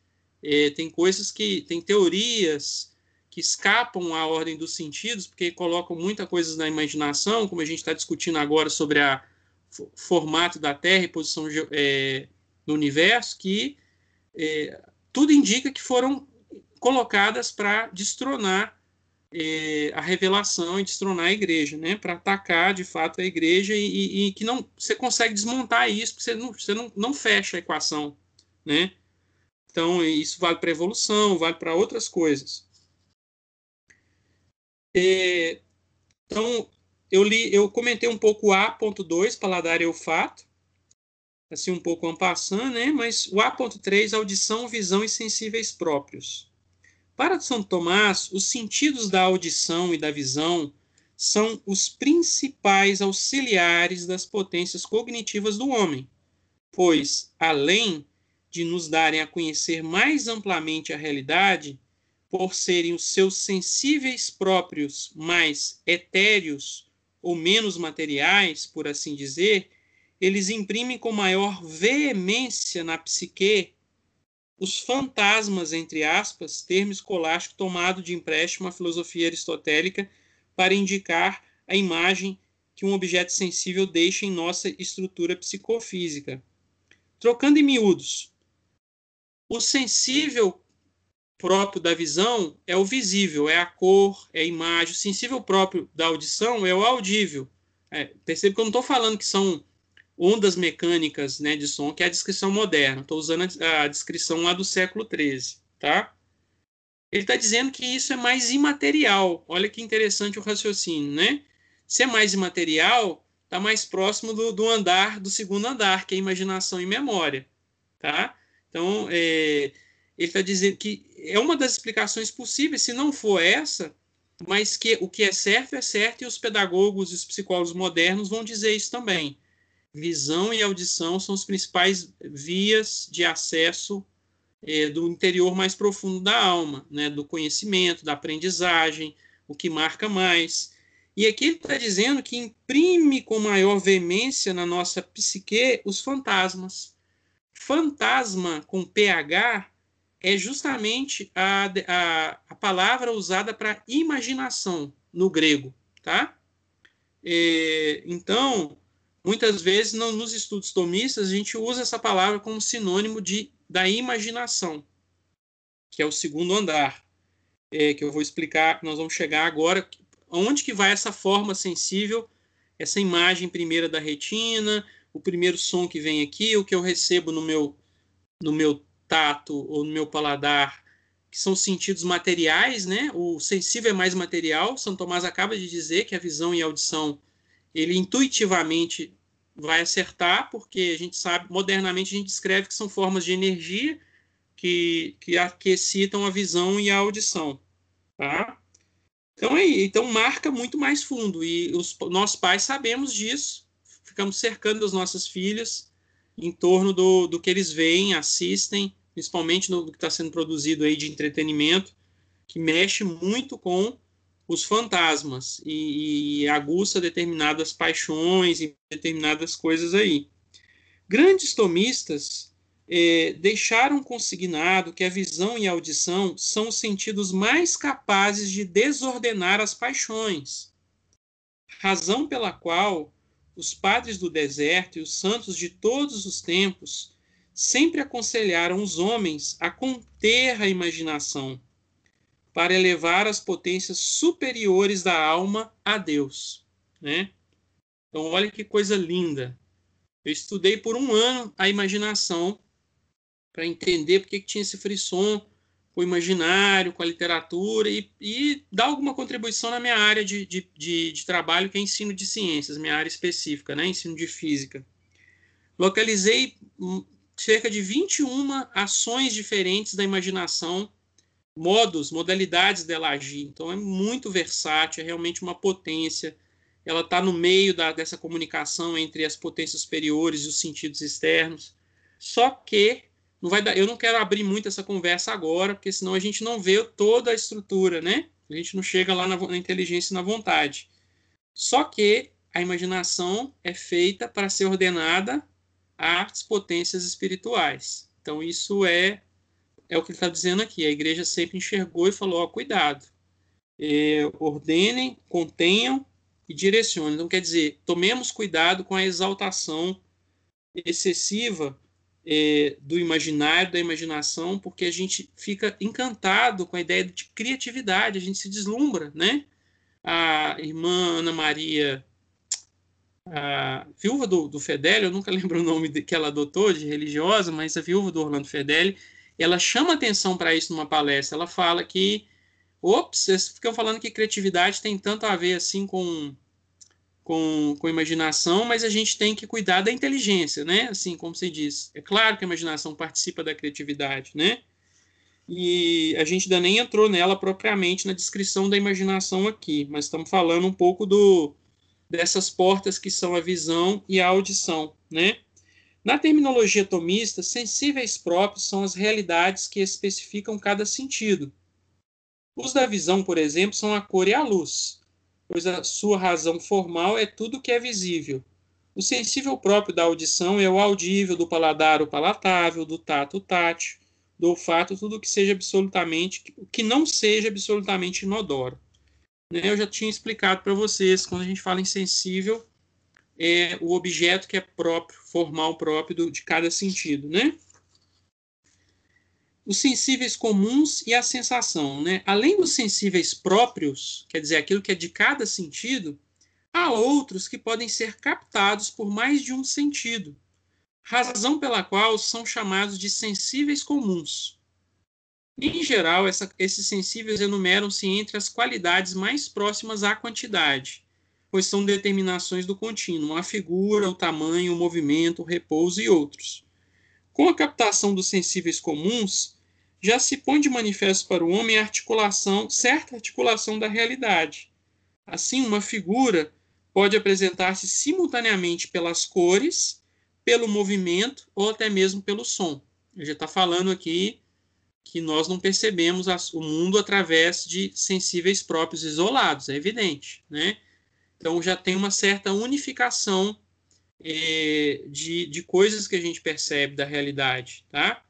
É, tem coisas que, tem teorias que escapam à ordem dos sentidos, porque colocam muita coisa na imaginação, como a gente está discutindo agora sobre a formato da Terra e posição é, no universo, que é, tudo indica que foram colocadas para destronar é, a revelação e destronar a igreja, né? Para atacar de fato a igreja e, e, que não você consegue desmontar isso, porque você não, você não, não fecha a equação, né? Então isso vale para evolução, vale para outras coisas. É, então eu li, eu comentei um pouco o A.2, paladar e olfato, assim um pouco ampassando, né? Mas o A.3, audição, visão e sensíveis próprios. Para São Tomás, os sentidos da audição e da visão são os principais auxiliares das potências cognitivas do homem, pois, além de nos darem a conhecer mais amplamente a realidade, por serem os seus sensíveis próprios mais etéreos ou menos materiais, por assim dizer, eles imprimem com maior veemência na psique os fantasmas, entre aspas, termo escolástico tomado de empréstimo à filosofia aristotélica para indicar a imagem que um objeto sensível deixa em nossa estrutura psicofísica. Trocando em miúdos, o sensível próprio da visão é o visível, é a cor, é a imagem. O sensível próprio da audição é o audível. É, percebe que eu não estou falando que são ondas mecânicas né, de som, que é a descrição moderna. Estou usando a, a, descrição lá do século XIII, tá? Ele está dizendo que isso é mais imaterial. Olha que interessante o raciocínio, né? Se é mais imaterial, está mais próximo do, do, andar, do segundo andar, que é imaginação e memória, tá? Então, é, ele está dizendo que é uma das explicações possíveis, se não for essa, mas que o que é certo é certo e os pedagogos e os psicólogos modernos vão dizer isso também visão e audição são as principais vias de acesso é, do interior mais profundo da alma, né, do conhecimento, da aprendizagem, o que marca mais. E aqui ele está dizendo que imprime com maior veemência na nossa psique os fantasmas. Fantasma com PH é justamente a, a, a palavra usada para imaginação no grego, tá? É, então, Muitas vezes, no, nos estudos tomistas, a gente usa essa palavra como sinônimo de, da imaginação, que é o segundo andar, é, que eu vou explicar, nós vamos chegar agora, onde que vai essa forma sensível, essa imagem primeira da retina, o primeiro som que vem aqui, o que eu recebo no meu, no meu tato ou no meu paladar, que são sentidos materiais, né? O sensível é mais material. São Tomás acaba de dizer que a visão e a audição ele intuitivamente vai acertar, porque a gente sabe, modernamente a gente escreve que são formas de energia que, que, que excitam a visão e a audição. Tá? Então, é, então marca muito mais fundo. E os nossos pais sabemos disso, ficamos cercando as nossas filhas em torno do, do que eles veem, assistem, principalmente no que está sendo produzido aí de entretenimento, que mexe muito com os fantasmas e, e aguça determinadas paixões e determinadas coisas aí. Grandes tomistas eh, deixaram consignado que a visão e a audição são os sentidos mais capazes de desordenar as paixões, razão pela qual os padres do deserto e os santos de todos os tempos sempre aconselharam os homens a conter a imaginação para elevar as potências superiores da alma a Deus, né? Então, olha que coisa linda. Eu estudei por um ano a imaginação para entender porque que tinha esse frisson com o imaginário, com a literatura e, e dar alguma contribuição na minha área de, de, de, de trabalho, que é ensino de ciências, minha área específica, né? ensino de física. Localizei hum, cerca de 21 ações diferentes da imaginação modos, modalidades dela agir. Então é muito versátil, é realmente uma potência. Ela está no meio da, dessa comunicação entre as potências superiores e os sentidos externos. Só que não vai dar, eu não quero abrir muito essa conversa agora, porque senão a gente não vê toda a estrutura, né? A gente não chega lá na, na inteligência e na vontade. Só que a imaginação é feita para ser ordenada às potências espirituais. Então isso é é o que ele está dizendo aqui. A igreja sempre enxergou e falou: ó, cuidado, é, ordenem, contenham e direciona. Então, quer dizer, tomemos cuidado com a exaltação excessiva é, do imaginário, da imaginação, porque a gente fica encantado com a ideia de criatividade, a gente se deslumbra, né? A irmã Ana Maria, a viúva do, do Fedeli, eu nunca lembro o nome que ela adotou de religiosa, mas a viúva do Orlando Fedeli, ela chama atenção para isso numa palestra. Ela fala que, ops, vocês ficam falando que criatividade tem tanto a ver assim com com, com imaginação, mas a gente tem que cuidar da inteligência, né? Assim como se diz. É claro que a imaginação participa da criatividade, né? E a gente ainda nem entrou nela propriamente na descrição da imaginação aqui, mas estamos falando um pouco do dessas portas que são a visão e a audição, né? Na terminologia tomista, sensíveis próprios são as realidades que especificam cada sentido. Os da visão, por exemplo, são a cor e a luz pois a sua razão formal é tudo que é visível. O sensível próprio da audição é o audível, do paladar o palatável, do tato o tátil, do olfato tudo que seja absolutamente, que não seja absolutamente inodoro. Né? Eu já tinha explicado para vocês, quando a gente fala em sensível, é o objeto que é próprio, formal próprio do, de cada sentido, né? os sensíveis comuns e a sensação. Né? Além dos sensíveis próprios, quer dizer, aquilo que é de cada sentido, há outros que podem ser captados por mais de um sentido, razão pela qual são chamados de sensíveis comuns. Em geral, essa, esses sensíveis enumeram-se entre as qualidades mais próximas à quantidade, pois são determinações do contínuo, a figura, o tamanho, o movimento, o repouso e outros. Com a captação dos sensíveis comuns, já se põe de manifesto para o homem a articulação, certa articulação da realidade. Assim, uma figura pode apresentar-se simultaneamente pelas cores, pelo movimento ou até mesmo pelo som. A gente está falando aqui que nós não percebemos o mundo através de sensíveis próprios isolados, é evidente, né? Então já tem uma certa unificação é, de, de coisas que a gente percebe da realidade, tá?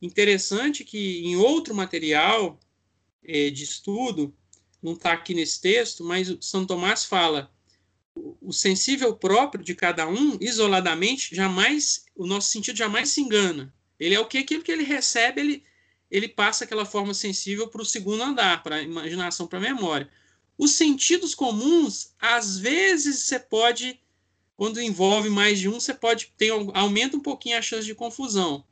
Interessante que em outro material é, de estudo, não está aqui nesse texto, mas o São Tomás fala o sensível próprio de cada um, isoladamente, jamais, o nosso sentido jamais se engana. Ele é o que aquilo que ele recebe, ele, ele passa aquela forma sensível para o segundo andar, para a imaginação, para a memória. Os sentidos comuns, às vezes você pode, quando envolve mais de um, você pode ter aumenta um pouquinho a chance de confusão.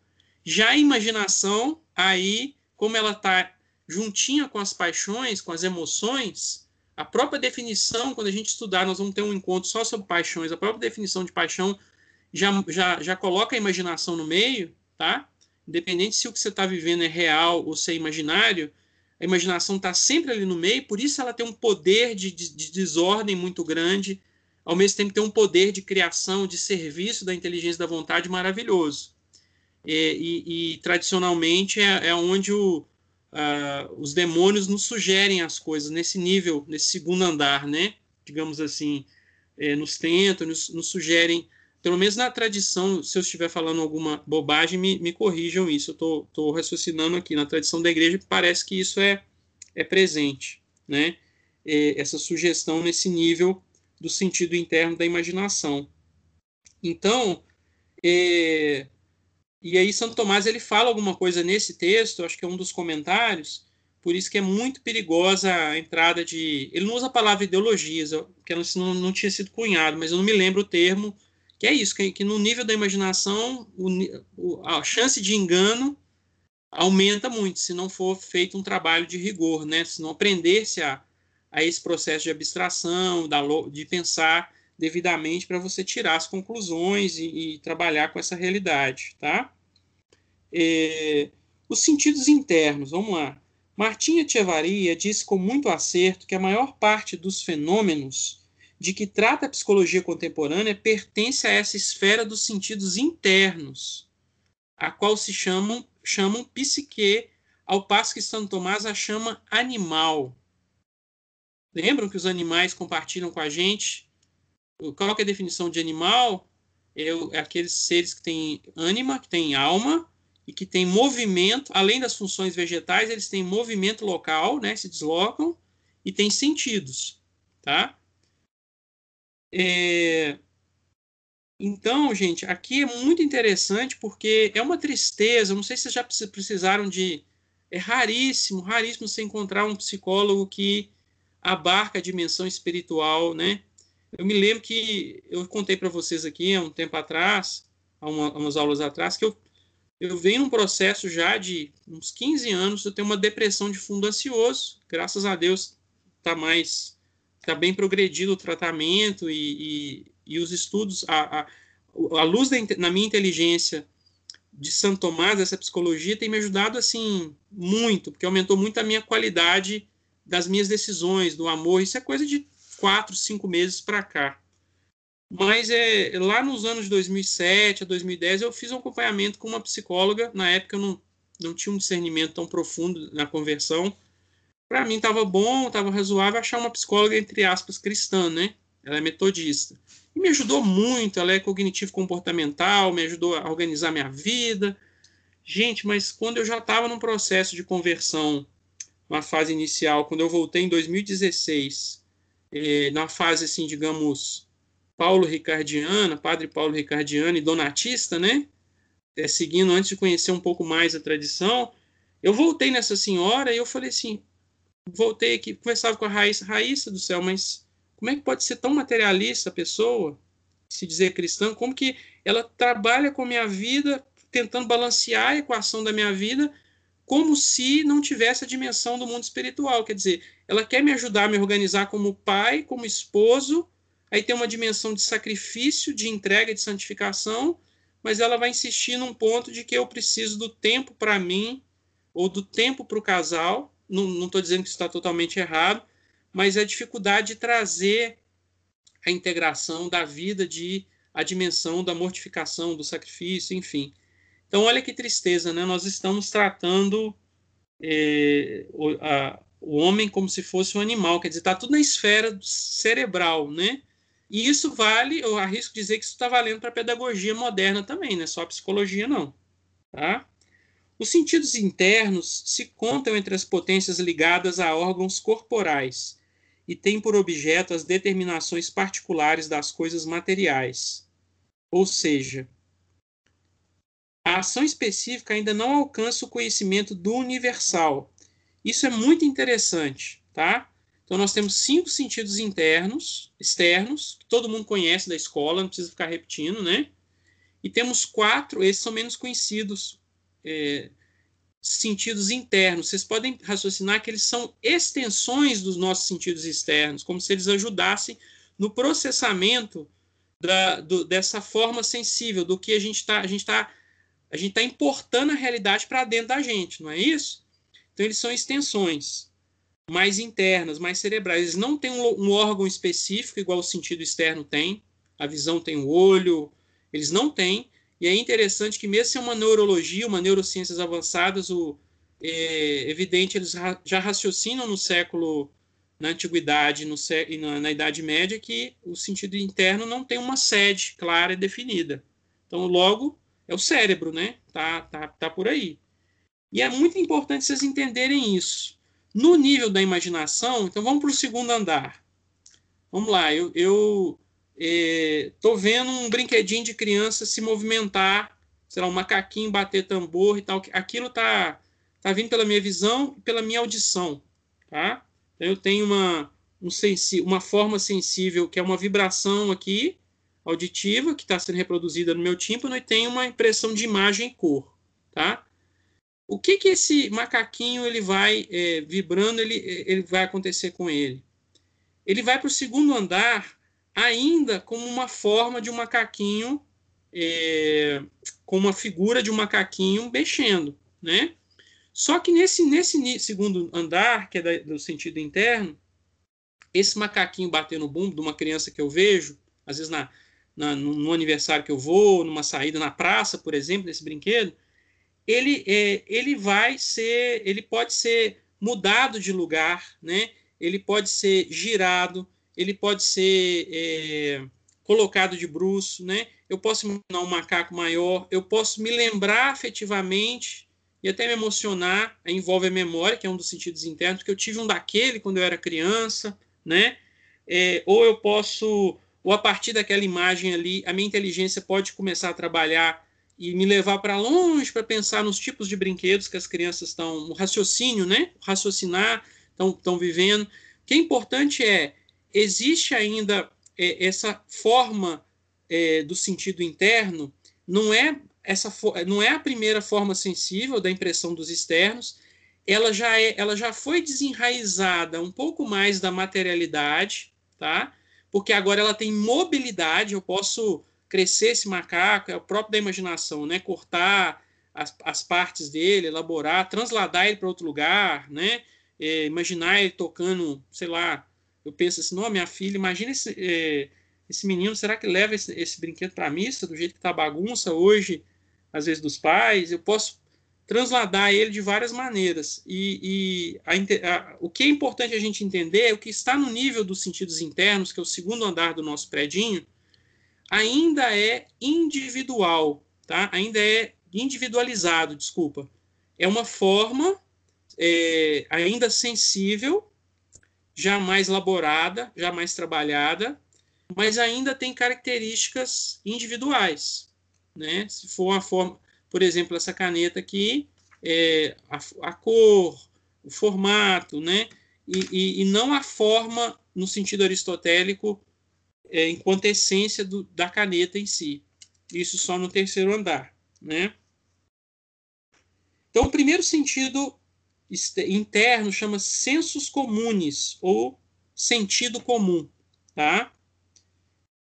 Já a imaginação, aí, como ela está juntinha com as paixões, com as emoções, a própria definição, quando a gente estudar, nós vamos ter um encontro só sobre paixões, a própria definição de paixão já, já, já coloca a imaginação no meio, tá? Independente se o que você está vivendo é real ou se é imaginário, a imaginação está sempre ali no meio, por isso ela tem um poder de, de, de desordem muito grande, ao mesmo tempo tem um poder de criação, de serviço da inteligência da vontade maravilhoso e, e, e tradicionalmente é, é onde o, os demônios nos sugerem as coisas, nesse nível, nesse segundo andar, né? Digamos assim, é, nos tentam, nos, nos, sugerem, pelo menos na tradição, se eu estiver falando alguma bobagem, me, me corrijam isso. Eu estou raciocinando aqui. Na tradição da igreja, parece que isso é, é presente, né? É, essa sugestão nesse nível do sentido interno da imaginação. Então, é, e aí Santo Tomás ele fala alguma coisa nesse texto, acho que é um dos comentários, por isso que é muito perigosa a entrada de. Ele não usa a palavra ideologias, que não, não tinha sido cunhado, mas eu não me lembro o termo, que é isso, que, que no nível da imaginação o, a chance de engano aumenta muito se não for feito um trabalho de rigor, né? se não aprender-se a, a esse processo de abstração, da, de pensar devidamente para você tirar as conclusões e, e, trabalhar com essa realidade, tá? É, os sentidos internos, vamos lá. Martinha Tchevaria disse com muito acerto que a maior parte dos fenômenos de que trata a psicologia contemporânea pertence a essa esfera dos sentidos internos, a qual se chamam, chamam psique, ao passo que Santo Tomás a chama animal. Lembram que os animais compartilham com a gente qual é a definição de animal? É, é aqueles seres que têm ânima, que têm alma e que têm movimento, além das funções vegetais, eles têm movimento local, né, se deslocam e têm sentidos, tá? É... Então, gente, aqui é muito interessante porque é uma tristeza. Não sei se vocês já precisaram de. É raríssimo, raríssimo você encontrar um psicólogo que abarca a dimensão espiritual, né? Eu me lembro que eu contei para vocês aqui há um tempo atrás, há, uma, há umas aulas atrás, que eu, eu venho num processo já de uns 15 anos, eu tenho uma depressão de fundo ansioso. Graças a Deus está mais, está bem progredido o tratamento e, e, e os estudos, a, a, a luz da, na minha inteligência de Santo Tomás, essa psicologia, tem me ajudado assim muito, porque aumentou muito a minha qualidade das minhas decisões, do amor. Isso é coisa de quatro, cinco meses para cá. Mas é, lá nos anos de 2007 a 2010 eu fiz um acompanhamento com uma psicóloga. Na época eu não, não tinha um discernimento tão profundo na conversão. Para mim estava bom, estava razoável achar uma psicóloga, entre aspas, cristã, né? Ela é metodista. E me ajudou muito, ela é cognitivo-comportamental, me ajudou a organizar minha vida. Gente, mas quando eu já estava num processo de conversão, uma fase inicial, quando eu voltei em 2016, eh, na fase, assim, digamos, Paulo Ricardiana, Padre Paulo Ricardiano e Donatista, né? É, seguindo antes de conhecer um pouco mais a tradição, eu voltei nessa senhora e eu falei assim, voltei aqui, conversava com a Raíssa, Raíssa do céu, mas como é que pode ser tão materialista a pessoa, se dizer cristã, como que ela trabalha com a minha vida, tentando balancear a equação da minha vida, como se não tivesse a dimensão do mundo espiritual. Quer dizer, ela quer me ajudar a me organizar como pai, como esposo, aí tem uma dimensão de sacrifício, de entrega, de santificação, mas ela vai insistir num ponto de que eu preciso do tempo para mim, ou do tempo para o casal. Não estou dizendo que está totalmente errado, mas é a dificuldade de trazer a integração da vida, de a dimensão da mortificação, do sacrifício, enfim. Então, olha que tristeza, né? Nós estamos tratando é, o, a, o homem como se fosse um animal, quer dizer, está tudo na esfera cerebral, né? E isso vale, eu arrisco dizer que isso está valendo para a pedagogia moderna também, não é só a psicologia, não. Tá? Os sentidos internos se contam entre as potências ligadas a órgãos corporais e têm por objeto as determinações particulares das coisas materiais. Ou seja, a ação específica ainda não alcança o conhecimento do universal. Isso é muito interessante, tá? Então nós temos cinco sentidos internos, externos, que todo mundo conhece da escola, não precisa ficar repetindo, né? E temos quatro, esses são menos conhecidos, é, sentidos internos. Vocês podem raciocinar que eles são extensões dos nossos sentidos externos, como se eles ajudassem no processamento da, do, dessa forma sensível, do que a gente está. A gente está a gente está importando a realidade para dentro da gente, não é isso? Então, eles são extensões mais internas, mais cerebrais. Eles não têm um, um órgão específico, igual o sentido externo tem. A visão tem o olho, eles não têm. E é interessante que, mesmo sem uma neurologia, uma neurociências avançadas, o, é evidente, eles ra já raciocinam no século, na antiguidade no e na, na Idade Média, que o sentido interno não tem uma sede clara e definida. Então, logo, é o cérebro, né? Tá, tá, tá por aí. E é muito importante vocês entenderem isso. No nível da imaginação, então vamos para o segundo andar. Vamos lá, eu, eu é, vendo um brinquedinho de criança se movimentar, sei lá, um macaquinho bater tambor e tal. Aquilo tá, tá vindo pela minha visão e pela minha audição, tá? Então, eu tenho uma, um sensi uma forma sensível que é uma vibração aqui, auditiva que está sendo reproduzida no meu tímpano e tem uma impressão de imagem e cor, tá? O que que esse macaquinho ele vai é, vibrando, ele, ele vai acontecer com ele? Ele vai para o segundo andar ainda como uma forma de um macaquinho, é, uma figura de um macaquinho mexendo, né? Só que nesse, nesse segundo andar, que é da, do sentido interno, esse macaquinho batendo no bumbo de uma criança que eu vejo, às vezes na, na, no aniversário que eu vou, numa saída na praça, por exemplo, nesse brinquedo, ele, é, ele vai ser, ele pode ser mudado de lugar, né? Ele pode ser girado, ele pode ser é, colocado de bruço, né? Eu posso imaginar um macaco maior, eu posso me lembrar afetivamente e até me emocionar, envolve a memória, que é um dos sentidos internos, que eu tive um daquele quando eu era criança, né? É, ou eu posso ou a partir daquela imagem ali, a minha inteligência pode começar a trabalhar e me levar para longe para pensar nos tipos de brinquedos que as crianças estão, no raciocínio, né? Raciocinar, estão vivendo. O que é importante é, existe ainda é, essa forma é, do sentido interno, não é essa não é a primeira forma sensível da impressão dos externos, ela já é, ela já foi desenraizada um pouco mais da materialidade, tá? Porque agora ela tem mobilidade, eu posso crescer esse macaco, é o próprio da imaginação, né? Cortar as, as partes dele, elaborar, transladar ele para outro lugar, né? É, imaginar ele tocando, sei lá, eu penso assim, não, minha filha, imagina esse, é, esse menino, será que leva esse, esse brinquedo para a missa, do jeito que está bagunça hoje, às vezes dos pais? Eu posso transladar ele de várias maneiras. E, e a, a, o que é importante a gente entender é o que está no nível dos sentidos internos, que é o segundo andar do nosso predinho, ainda é individual, tá? Ainda é individualizado, desculpa. É uma forma é, ainda sensível, jamais elaborada, jamais trabalhada, mas ainda tem características individuais, né? Se for uma forma, por exemplo, essa caneta aqui, é, a, a cor, o formato, né? E, e, e, não a forma no sentido aristotélico é, enquanto essência do, da caneta em si. Isso só no terceiro andar, né? Então, o primeiro sentido interno chama sensus comunes ou sentido comum, tá?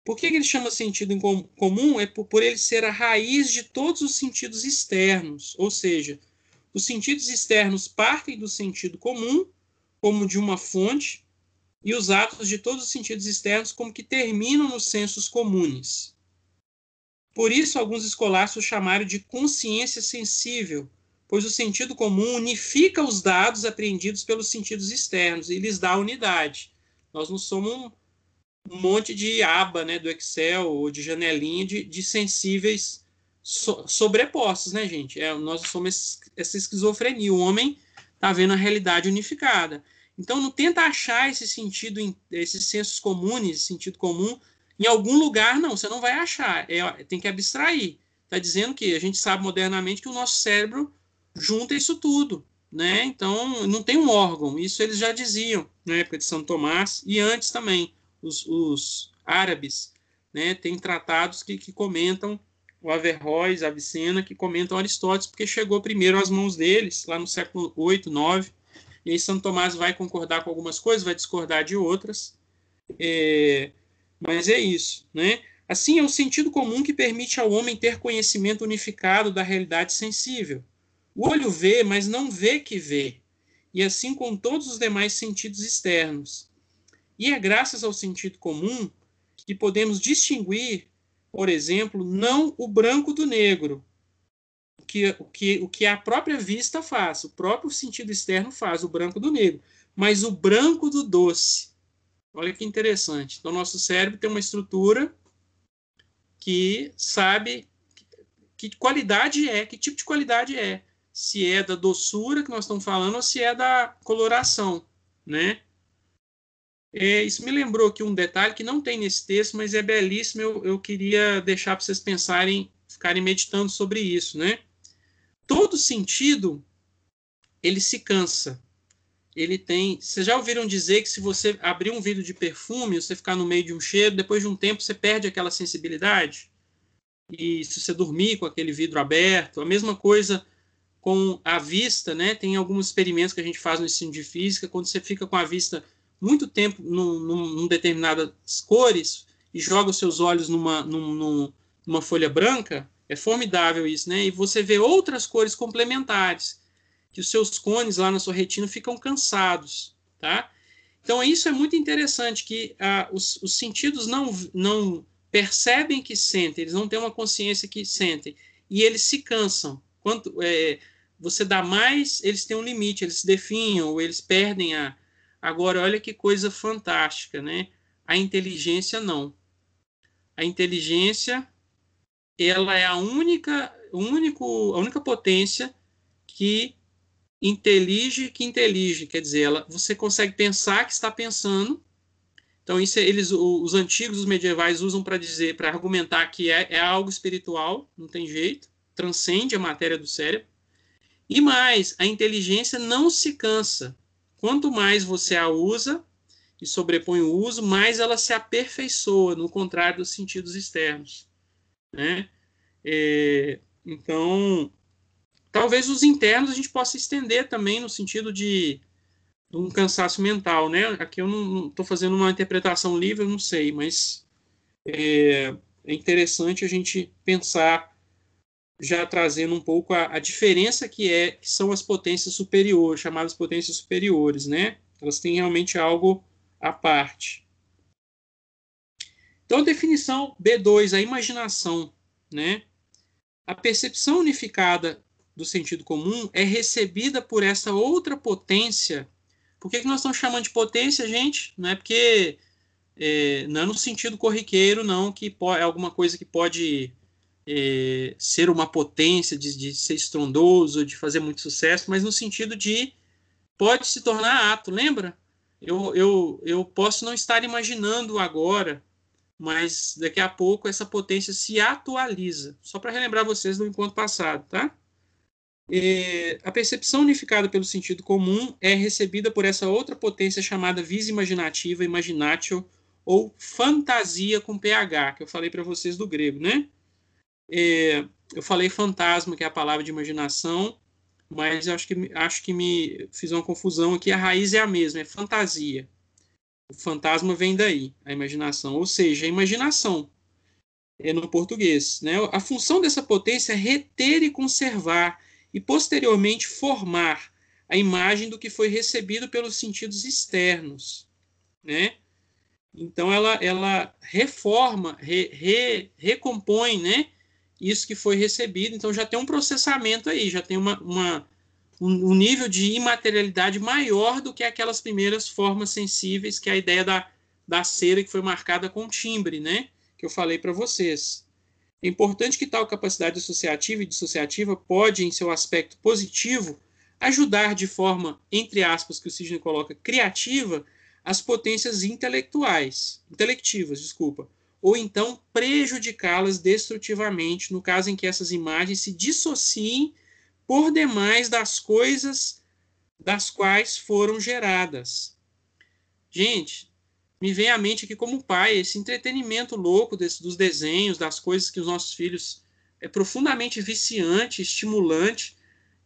Por que, que ele chama sentido comum? É por, por ele ser a raiz de todos os sentidos externos, ou seja, os sentidos externos partem do sentido comum, como de uma fonte, e os atos de todos os sentidos externos como que terminam nos sensos comuns. Por isso, alguns escolastas chamaram de consciência sensível, pois o sentido comum unifica os dados apreendidos pelos sentidos externos e lhes dá unidade. Nós não somos um, monte de aba né, do Excel ou de janelinha de, de sensíveis so, sobrepostos, né, gente? É, nós somos essa esquizofrenia. O homem está vendo a realidade unificada. Então, não tenta achar esse sentido, esses sensos comuns, esse sentido comum, em algum lugar, não, você não vai achar. É, tem que abstrair. Está dizendo que a gente sabe modernamente que o nosso cérebro junta isso tudo. Né? Então, não tem um órgão. Isso eles já diziam na época de São Tomás e antes também. Os, os árabes né? tem tratados que, que comentam o Averroes, Avicena, que comentam Aristóteles, porque chegou primeiro às mãos deles, lá no século 8, 9, e aí Santo Tomás vai concordar com algumas coisas, vai discordar de outras. É, mas é isso, né? Assim, é o sentido comum que permite ao homem ter conhecimento unificado da realidade sensível. O olho vê, mas não vê que vê. E assim com todos os demais sentidos externos. E é graças ao sentido comum que podemos distinguir, por exemplo, não o branco do negro, que, o, que, o que a própria vista faz, o próprio sentido externo faz, o branco do negro, mas o branco do doce. Olha que interessante. Então, nosso cérebro tem uma estrutura que sabe que qualidade é, que tipo de qualidade é. Se é da doçura que nós estamos falando ou se é da coloração, né? É, isso me lembrou aqui um detalhe que não tem nesse texto, mas é belíssimo. Eu, eu queria deixar para vocês pensarem, ficarem meditando sobre isso, né? todo sentido ele se cansa. Ele tem. Vocês já ouviram dizer que se você abrir um vidro de perfume, você ficar no meio de um cheiro, depois de um tempo você perde aquela sensibilidade? E se você dormir com aquele vidro aberto, a mesma coisa com a vista, né? Tem alguns experimentos que a gente faz no ensino de física, quando você fica com a vista muito tempo num, num, determinadas cores e joga os seus olhos numa, num, numa folha branca, é formidável isso, né? E você vê outras cores complementares, que os seus cones lá na sua retina ficam cansados, tá? Então isso é muito interessante, que ah, os, os sentidos não, não percebem que sentem, eles não têm uma consciência que sentem, e eles se cansam. Quanto é, você dá mais, eles têm um limite, eles se definham, ou eles perdem a... Agora, olha que coisa fantástica, né? A inteligência não. A inteligência ela é a única, único, a única potência que intelige que intelige, quer dizer, ela, você consegue pensar que está pensando Então, isso é, eles, os antigos, os medievais, usam para dizer, para argumentar que é, é algo espiritual, não tem jeito, transcende a matéria do cérebro. E mais, a inteligência não se cansa. Quanto mais você a usa e sobrepõe o uso, mais ela se aperfeiçoa, no contrário dos sentidos externos. Né? É, então, talvez os internos a gente possa estender também no sentido de, um cansaço mental, né? Aqui eu não estou fazendo uma interpretação livre, eu não sei, mas é, é, interessante a gente pensar já trazendo um pouco a, a diferença que é que são as potências superiores, chamadas potências superiores, né? Elas têm realmente algo à parte. Então, definição B2, a imaginação, né? A percepção unificada do sentido comum é recebida por essa outra potência. Por que, que nós estamos chamando de potência, gente? Não é porque é, não é no sentido corriqueiro, não, que é alguma coisa que pode é, ser uma potência, de, de ser estrondoso, de fazer muito sucesso, mas no sentido de pode se tornar ato. Lembra? Eu, eu, eu posso não estar imaginando agora, mas daqui a pouco essa potência se atualiza. Só para relembrar vocês do encontro passado, tá? É, a percepção unificada pelo sentido comum é recebida por essa outra potência chamada visa imaginativa, imaginatio, ou fantasia com pH, que eu falei para vocês do grego, né? É, eu falei fantasma, que é a palavra de imaginação, mas acho que, acho que me fiz uma confusão aqui. A raiz é a mesma, é fantasia. O fantasma vem daí, a imaginação, ou seja, a imaginação é no português. Né? A função dessa potência é reter e conservar e posteriormente formar a imagem do que foi recebido pelos sentidos externos. Né? Então ela, ela reforma, re, re, recompõe né? Isso que foi recebido. Então já tem um processamento aí, já tem uma, uma um, nível de imaterialidade maior do que aquelas primeiras formas sensíveis, que é a ideia da, da cera que foi marcada com timbre, né? Que eu falei para vocês. É importante que tal capacidade associativa e dissociativa pode, em seu aspecto positivo, ajudar de forma, entre aspas, que o Sidney coloca, criativa, as potências intelectuais, intelectivas, desculpa, ou então prejudicá-las destrutivamente, no caso em que essas imagens se dissociem por demais das coisas das quais foram geradas. Gente, me vem à mente aqui como pai esse entretenimento louco desse, dos desenhos, das coisas que os nossos filhos é profundamente viciante, estimulante.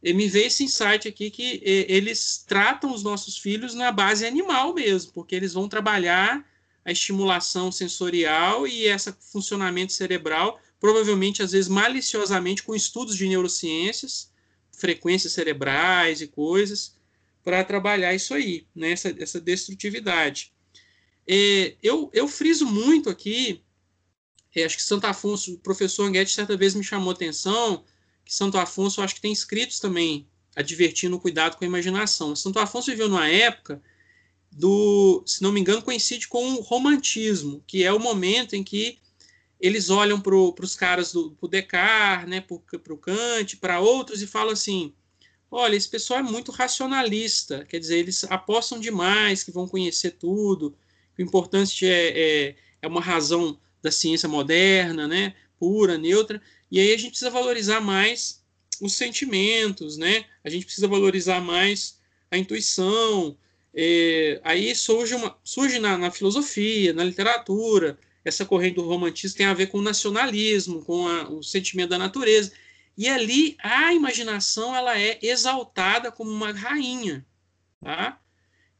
E me veio esse insight aqui que eles tratam os nossos filhos na base animal mesmo, porque eles vão trabalhar a estimulação sensorial e esse funcionamento cerebral, provavelmente às vezes maliciosamente com estudos de neurociências, frequências cerebrais e coisas para trabalhar isso aí, né, essa, essa destrutividade. É, eu, eu friso muito aqui, é, acho que Santo Afonso, o professor Anguete certa vez me chamou atenção, que Santo Afonso acho que tem escritos também advertindo o cuidado com a imaginação. Santo Afonso viveu numa época do, se não me engano, coincide com o romantismo, que é o momento em que eles olham para os caras do pro Descartes, né, para o Kant, para outros e falam assim: olha, esse pessoal é muito racionalista, quer dizer, eles apostam demais que vão conhecer tudo, o importante é, é, é uma razão da ciência moderna, né, pura, neutra, e aí a gente precisa valorizar mais os sentimentos, né, a gente precisa valorizar mais a intuição, é, aí surge, uma, surge na, na filosofia, na literatura, essa corrente do romantismo tem a ver com o nacionalismo, com a, o sentimento da natureza. E ali a imaginação ela é exaltada como uma rainha. Tá?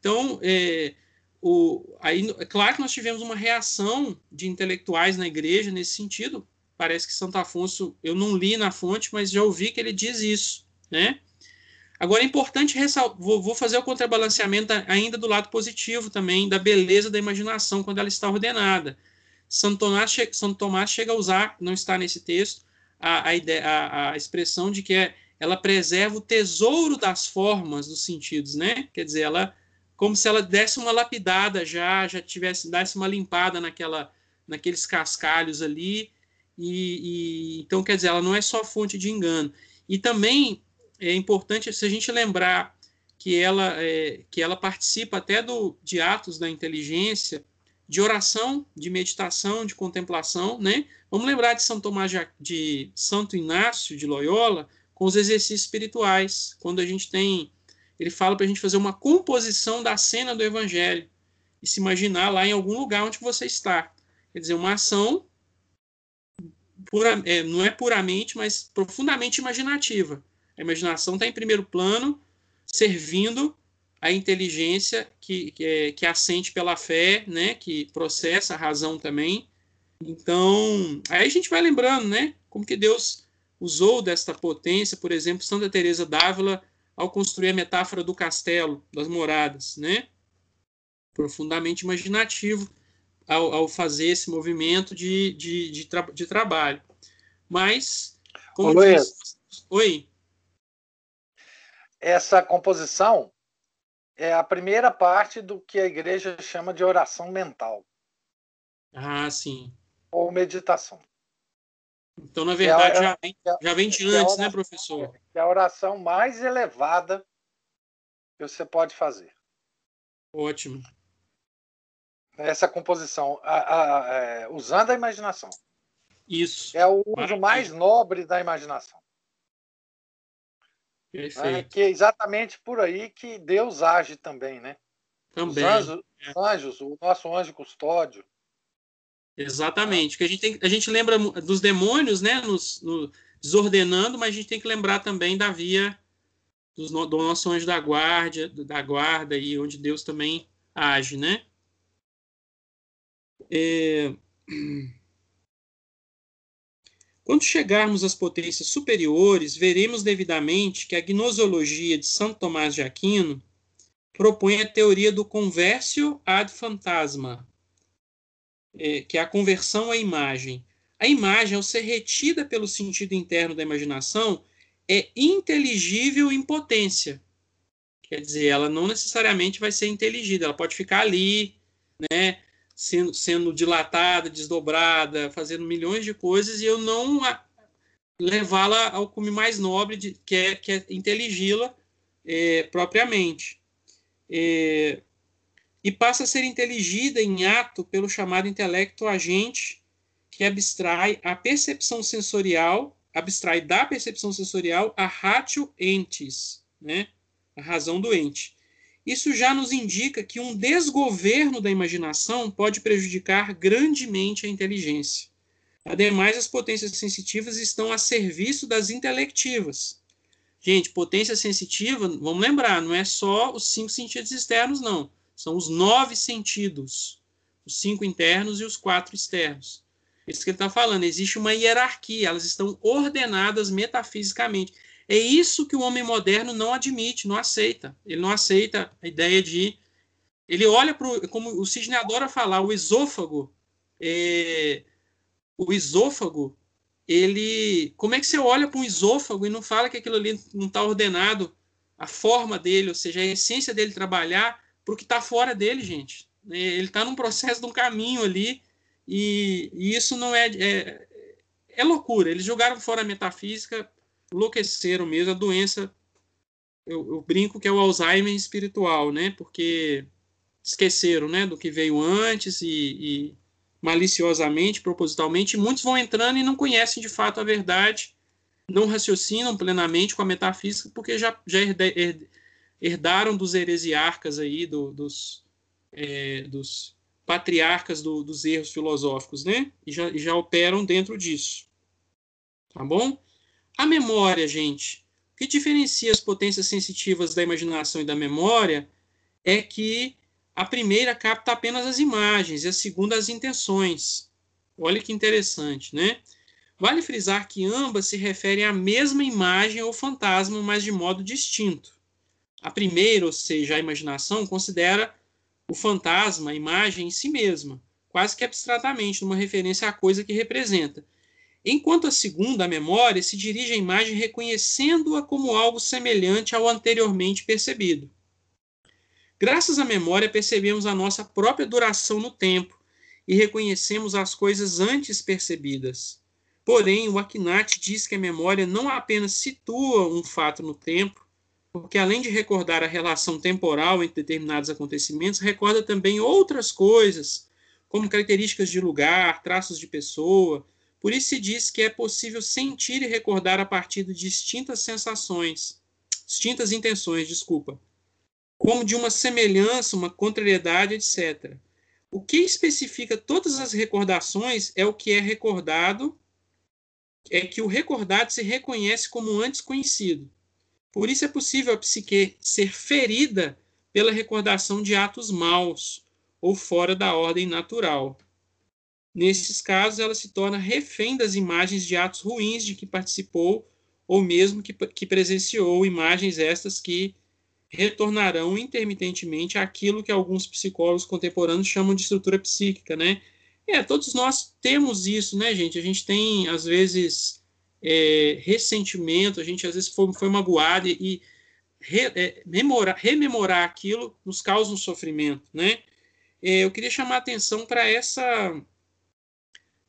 Então, é, o, aí, é claro que nós tivemos uma reação de intelectuais na igreja nesse sentido. Parece que Santo Afonso, eu não li na fonte, mas já ouvi que ele diz isso. Né? Agora é importante ressaltar, vou, fazer o contrabalanceamento ainda do lado positivo também, da beleza da imaginação quando ela está ordenada. Santo Tomás, Santo Tomás chega a usar, não está nesse texto, a, a, ideia, a, a expressão de que é, ela preserva o tesouro das formas dos sentidos, né? Quer dizer, ela como se ela desse uma lapidada já, já tivesse desse uma limpada naquela, naqueles cascalhos ali. E, e, então, quer dizer, ela não é só fonte de engano. E também é importante se a gente lembrar que ela, é, que ela participa até do, de atos da inteligência de oração, de meditação, de contemplação, né? Vamos lembrar de São Tomás de, de Santo Inácio de Loyola com os exercícios espirituais, quando a gente tem, ele fala para a gente fazer uma composição da cena do Evangelho e se imaginar lá em algum lugar onde você está, quer dizer, uma ação pura, é, não é puramente, mas profundamente imaginativa. A imaginação está em primeiro plano, servindo a inteligência que, que, é, que assente pela fé, né, que processa a razão também. Então, aí a gente vai lembrando, né, como que Deus usou desta potência, por exemplo, Santa Teresa d'Ávila ao construir a metáfora do castelo, das moradas, né? Profundamente imaginativo ao, ao fazer esse movimento de, de, de, tra de trabalho. Mas, como Ô, disse... Oi. Essa composição é a primeira parte do que a igreja chama de oração mental. Ah, sim. Ou meditação. Então, na é verdade, é já, vem, já vem de é antes, né, professor? É a oração mais elevada que você pode fazer. Ótimo. Essa composição, a, a, a, é, usando a imaginação. Isso. É o uso Maravilha. mais nobre da imaginação. Perfeito. É, que é exatamente por aí que Deus age também, né? Também. Os anjos, é. os anjos o nosso anjo custódio. Exatamente. Que a gente, tem, a gente lembra dos demônios, né? Nos, no, desordenando, mas a gente tem que lembrar também da via do, do nosso anjo da guarda, da guarda e onde Deus também age, né? É... Quando chegarmos às potências superiores, veremos devidamente que a gnosologia de Santo Tomás de Aquino propõe a teoria do conversio ad fantasma, é, que é a conversão à imagem. A imagem, ao ser retida pelo sentido interno da imaginação, é inteligível em potência. Quer dizer, ela não necessariamente vai ser inteligida, ela pode ficar ali, né, sendo, sendo dilatada, desdobrada, fazendo milhões de coisas, e eu não levá-la ao cume mais nobre, de, que é, que é inteligí-la é, propriamente. É, e passa a ser inteligida em ato pelo chamado intelecto agente, que abstrai a percepção sensorial, abstrai da percepção sensorial a ratio entes, né? a razão do ente. Isso já nos indica que um desgoverno da imaginação pode prejudicar grandemente a inteligência. Ademais, as potências sensitivas estão a serviço das intelectivas. Gente, potência sensitiva, vamos lembrar, não é só os cinco sentidos externos, não. São os nove sentidos. Os cinco internos e os quatro externos. Isso que ele está falando. Existe uma hierarquia, elas estão ordenadas metafisicamente. É isso que o homem moderno não admite, não aceita. Ele não aceita a ideia de. Ele olha para. Como o Sidney adora falar, o esôfago. É, o esôfago, ele. Como é que você olha para um esôfago e não fala que aquilo ali não está ordenado, a forma dele, ou seja, a essência dele trabalhar para o que está fora dele, gente? É, ele está num processo de um caminho ali, e, e isso não é, é. É loucura. Eles jogaram fora a metafísica enlouqueceram mesmo. A doença, eu, eu, brinco que é o Alzheimer espiritual, né? Porque esqueceram, né? Do que veio antes e, e maliciosamente, propositalmente. Muitos vão entrando e não conhecem de fato a verdade, não raciocinam plenamente com a metafísica, porque já, já herdaram dos heresiarcas aí, do, dos, é, dos patriarcas do, dos erros filosóficos, né? E já, e já operam dentro disso. Tá bom? A memória, gente, o que diferencia as potências sensitivas da imaginação e da memória é que a primeira capta apenas as imagens e a segunda as intenções. Olha que interessante, né? Vale frisar que ambas se referem à mesma imagem ou fantasma, mas de modo distinto. A primeira, ou seja, a imaginação, considera o fantasma, a imagem em si mesma, quase que abstratamente, numa referência à coisa que representa enquanto a segunda, a memória, se dirige à imagem reconhecendo-a como algo semelhante ao anteriormente percebido. Graças à memória, percebemos a nossa própria duração no tempo e reconhecemos as coisas antes percebidas. Porém, o Akhenaten diz que a memória não apenas situa um fato no tempo, porque além de recordar a relação temporal entre determinados acontecimentos, recorda também outras coisas, como características de lugar, traços de pessoa. Por isso se diz que é possível sentir e recordar a partir de distintas sensações, distintas intenções, desculpa, como de uma semelhança, uma contrariedade, etc. O que especifica todas as recordações é o que é recordado, é que o recordado se reconhece como antes conhecido. Por isso é possível a psique ser ferida pela recordação de atos maus ou fora da ordem natural. Nesses casos, ela se torna refém das imagens de atos ruins de que participou ou mesmo que, que presenciou imagens estas que retornarão intermitentemente àquilo que alguns psicólogos contemporâneos chamam de estrutura psíquica, né? É, todos nós temos isso, né, gente? A gente tem, às vezes, é, ressentimento, a gente às vezes foi, foi magoado e, re, é, memorar, rememorar aquilo nos causa um sofrimento, né? É, eu queria chamar a atenção para essa,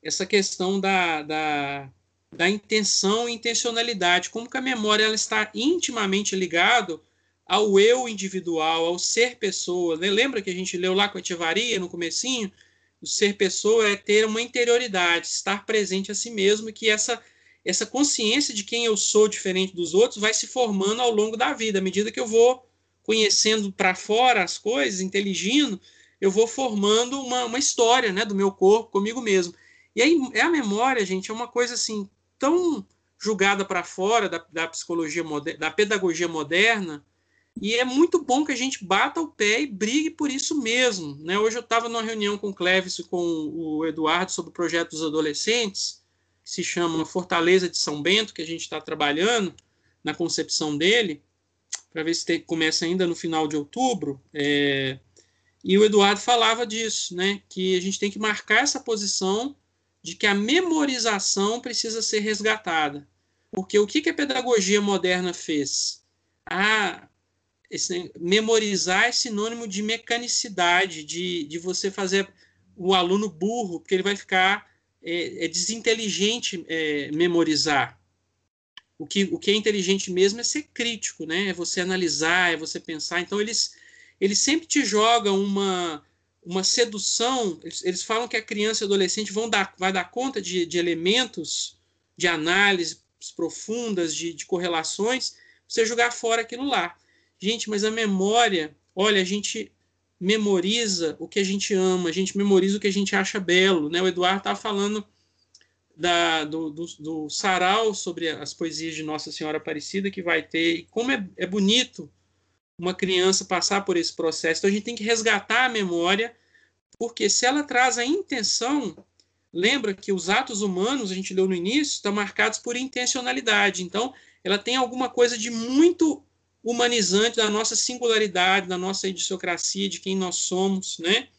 essa questão da, da, da intenção e intencionalidade, como que a memória ela está intimamente ligado ao eu individual, ao ser pessoa. Né? Lembra que a gente leu lá com a Tivaria no comecinho? O ser pessoa é ter uma interioridade, estar presente a si mesmo, que essa essa consciência de quem eu sou diferente dos outros vai se formando ao longo da vida, à medida que eu vou conhecendo para fora as coisas, inteligindo, eu vou formando uma, uma história né, do meu corpo comigo mesmo. E aí a memória, gente, é uma coisa assim tão julgada para fora da, da psicologia moderna, da pedagogia moderna, e é muito bom que a gente bata o pé e brigue por isso mesmo. Né? Hoje eu estava numa reunião com o Cleves e com o Eduardo sobre o projeto dos adolescentes, que se chama Fortaleza de São Bento, que a gente está trabalhando na concepção dele, para ver se começa ainda no final de outubro. É, e o Eduardo falava disso, né? que a gente tem que marcar essa posição de que a memorização precisa ser resgatada. Porque o que, que a pedagogia moderna fez? Ah, esse, memorizar é sinônimo de mecanicidade, de, de você fazer o aluno burro, porque ele vai ficar é, é desinteligente é, memorizar. O que, o que é inteligente mesmo é ser crítico, né? É você analisar, é você pensar. Então, eles, eles sempre te jogam uma, uma sedução. Eles, eles falam que a criança e o adolescente vão dar, vai dar conta de, de elementos de análise profundas, de, de correlações, você jogar fora aquilo lá. Gente, mas a memória, olha, a gente memoriza o que a gente ama, a gente memoriza o que a gente acha belo. Né? O Eduardo estava falando da, do, do, do, sarau sobre as poesias de Nossa Senhora Aparecida que vai ter, e como é, é bonito uma criança passar por esse processo. Então a gente tem que resgatar a memória, porque se ela traz a intenção, lembra que os atos humanos, a gente leu no início, estão marcados por intencionalidade. Então ela tem alguma coisa de muito humanizante da nossa singularidade, da nossa idiosincrasia, de quem nós somos, né?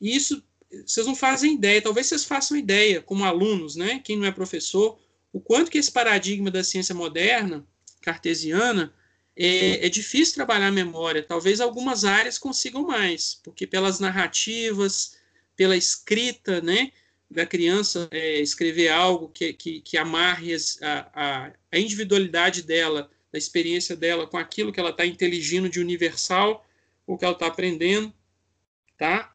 E isso vocês não fazem ideia, talvez vocês façam ideia como alunos, né? Quem não é professor, o quanto que esse paradigma da ciência moderna, cartesiana, é, é difícil trabalhar a memória. Talvez algumas áreas consigam mais, porque pelas narrativas, pela escrita, né? da criança é, escrever algo que, que, que amarre a, a, a individualidade dela da experiência dela com aquilo que ela está inteligindo de universal, o que ela está aprendendo, tá?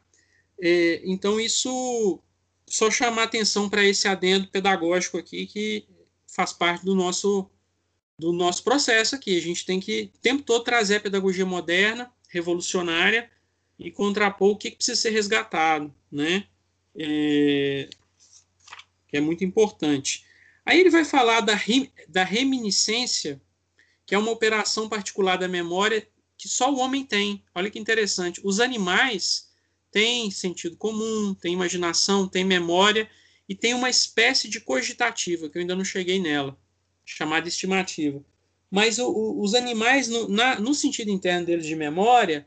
É, então, isso só chamar atenção para esse adendo pedagógico aqui, que faz parte do nosso, do nosso processo aqui. A gente tem que, o tempo todo, trazer a pedagogia moderna, revolucionária, e contrapor o que, precisa ser resgatado, né? É, que é muito importante. Aí ele vai falar da, da reminiscência que é uma operação particular da memória que só o homem tem. Olha que interessante. Os animais têm sentido comum, têm imaginação, têm memória e tem uma espécie de cogitativa, que eu ainda não cheguei nela, chamada estimativa. Mas o, o, os animais, no, na, no, sentido interno deles de memória,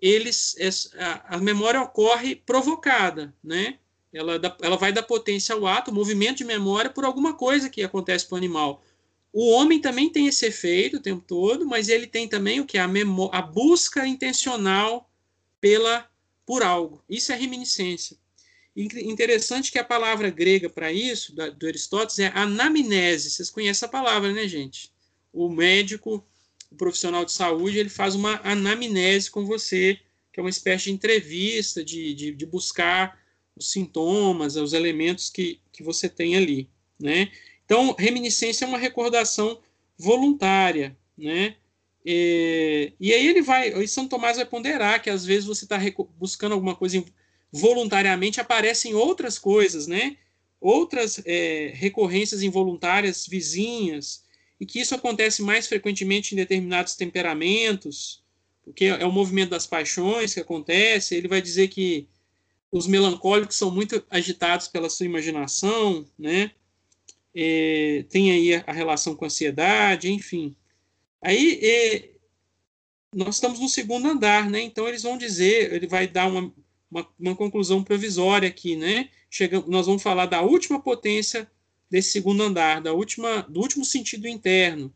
eles a, a memória ocorre provocada, né? Ela, ela vai dar potência ao ato, movimento de memória por alguma coisa que acontece para o animal. O homem também tem esse efeito o tempo todo, mas ele tem também o que? A, a busca intencional pela por algo. Isso é reminiscência. Interessante que a palavra grega para isso, da, do Aristóteles, é anamnese. Vocês conhecem a palavra, né, gente? O médico, o profissional de saúde, ele faz uma anamnese com você, que é uma espécie de entrevista, de, de, de buscar os sintomas, os elementos que, que você tem ali, né? Então, reminiscência é uma recordação voluntária, né? E, e aí ele vai, São Tomás vai ponderar que às vezes você está buscando alguma coisa voluntariamente, aparecem outras coisas, né? Outras é, recorrências involuntárias vizinhas, e que isso acontece mais frequentemente em determinados temperamentos, porque é o movimento das paixões que acontece. Ele vai dizer que os melancólicos são muito agitados pela sua imaginação, né? É, tem aí a, relação com a ansiedade, enfim. Aí é, nós estamos no segundo andar, né? Então eles vão dizer, ele vai dar uma, uma, uma conclusão provisória aqui, né? Chega, nós vamos falar da última potência desse segundo andar, da última, do último sentido interno.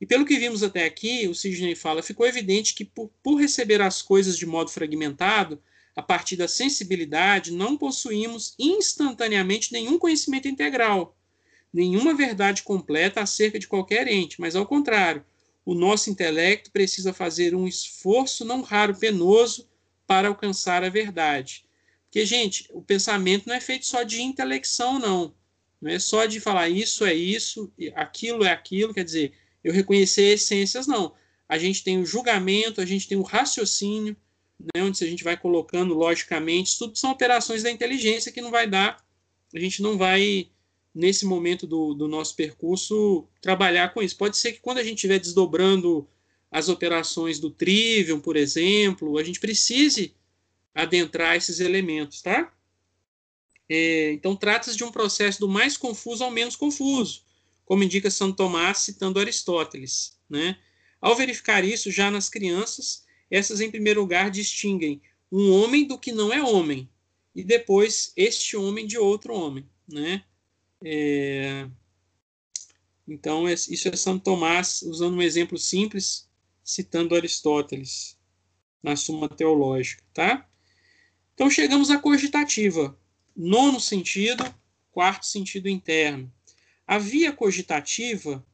E pelo que vimos até aqui, o Sidney fala, ficou evidente que por, por receber as coisas de modo fragmentado, a partir da sensibilidade, não possuímos instantaneamente nenhum conhecimento integral, nenhuma verdade completa acerca de qualquer ente, mas ao contrário, o nosso intelecto precisa fazer um esforço não raro penoso para alcançar a verdade. Porque, gente, o pensamento não é feito só de intelecção, não. Não é só de falar isso é isso, aquilo é aquilo, quer dizer, eu reconhecer essências, não. A gente tem o julgamento, a gente tem o raciocínio, né, onde a gente vai colocando logicamente, isso tudo são operações da inteligência que não vai dar, a gente não vai, nesse momento do, do nosso percurso, trabalhar com isso. Pode ser que quando a gente estiver desdobrando as operações do Trivium, por exemplo, a gente precise adentrar esses elementos, tá? É, então, trata-se de um processo do mais confuso ao menos confuso, como indica Santo Tomás citando Aristóteles. Né? Ao verificar isso já nas crianças, essas, em primeiro lugar, distinguem um homem do que não é homem, e depois este homem de outro homem. Né? É... Então, isso é Santo Tomás usando um exemplo simples, citando Aristóteles na Suma Teológica. Tá? Então, chegamos à cogitativa, nono sentido, quarto sentido interno. A via cogitativa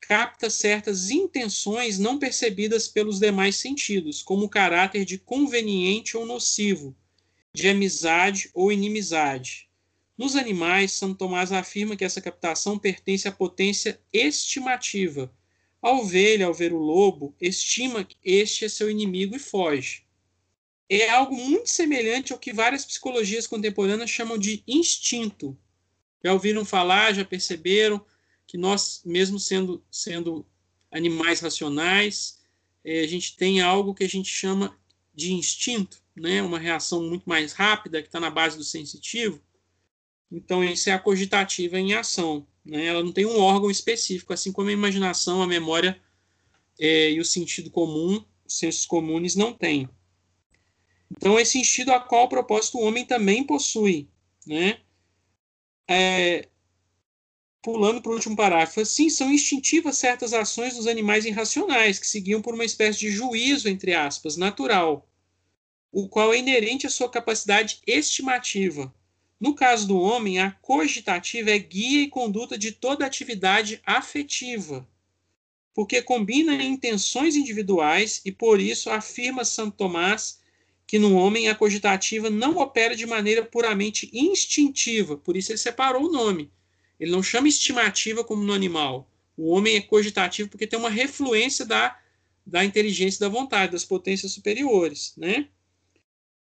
capta certas intenções não percebidas pelos demais sentidos, como o caráter de conveniente ou nocivo, de amizade ou inimizade. Nos animais, Santo Tomás afirma que essa captação pertence à potência estimativa. A ovelha, ao ver o lobo, estima que este é seu inimigo e foge é algo muito semelhante ao que várias psicologias contemporâneas chamam de instinto. Já ouviram falar, já perceberam que nós, mesmo sendo, sendo animais racionais, é, a gente tem algo que a gente chama de instinto, né? uma reação muito mais rápida, que está na base do sensitivo. Então, isso é a cogitativa em ação. Né? Ela não tem um órgão específico, assim como a imaginação, a memória é, e o sentido comum, os sensos comuns não têm. Então, esse instinto a qual propósito o homem também possui. Né? É, pulando para o último parágrafo, assim, são instintivas certas ações dos animais irracionais, que seguiam por uma espécie de juízo, entre aspas, natural, o qual é inerente à sua capacidade estimativa. No caso do homem, a cogitativa é guia e conduta de toda atividade afetiva, porque combina intenções individuais e, por isso, afirma Santo Tomás que no homem a cogitativa não opera de maneira puramente instintiva, por isso ele separou o nome. Ele não chama estimativa como no animal. O homem é cogitativo porque tem uma refluência da, da inteligência da vontade, das potências superiores. Né?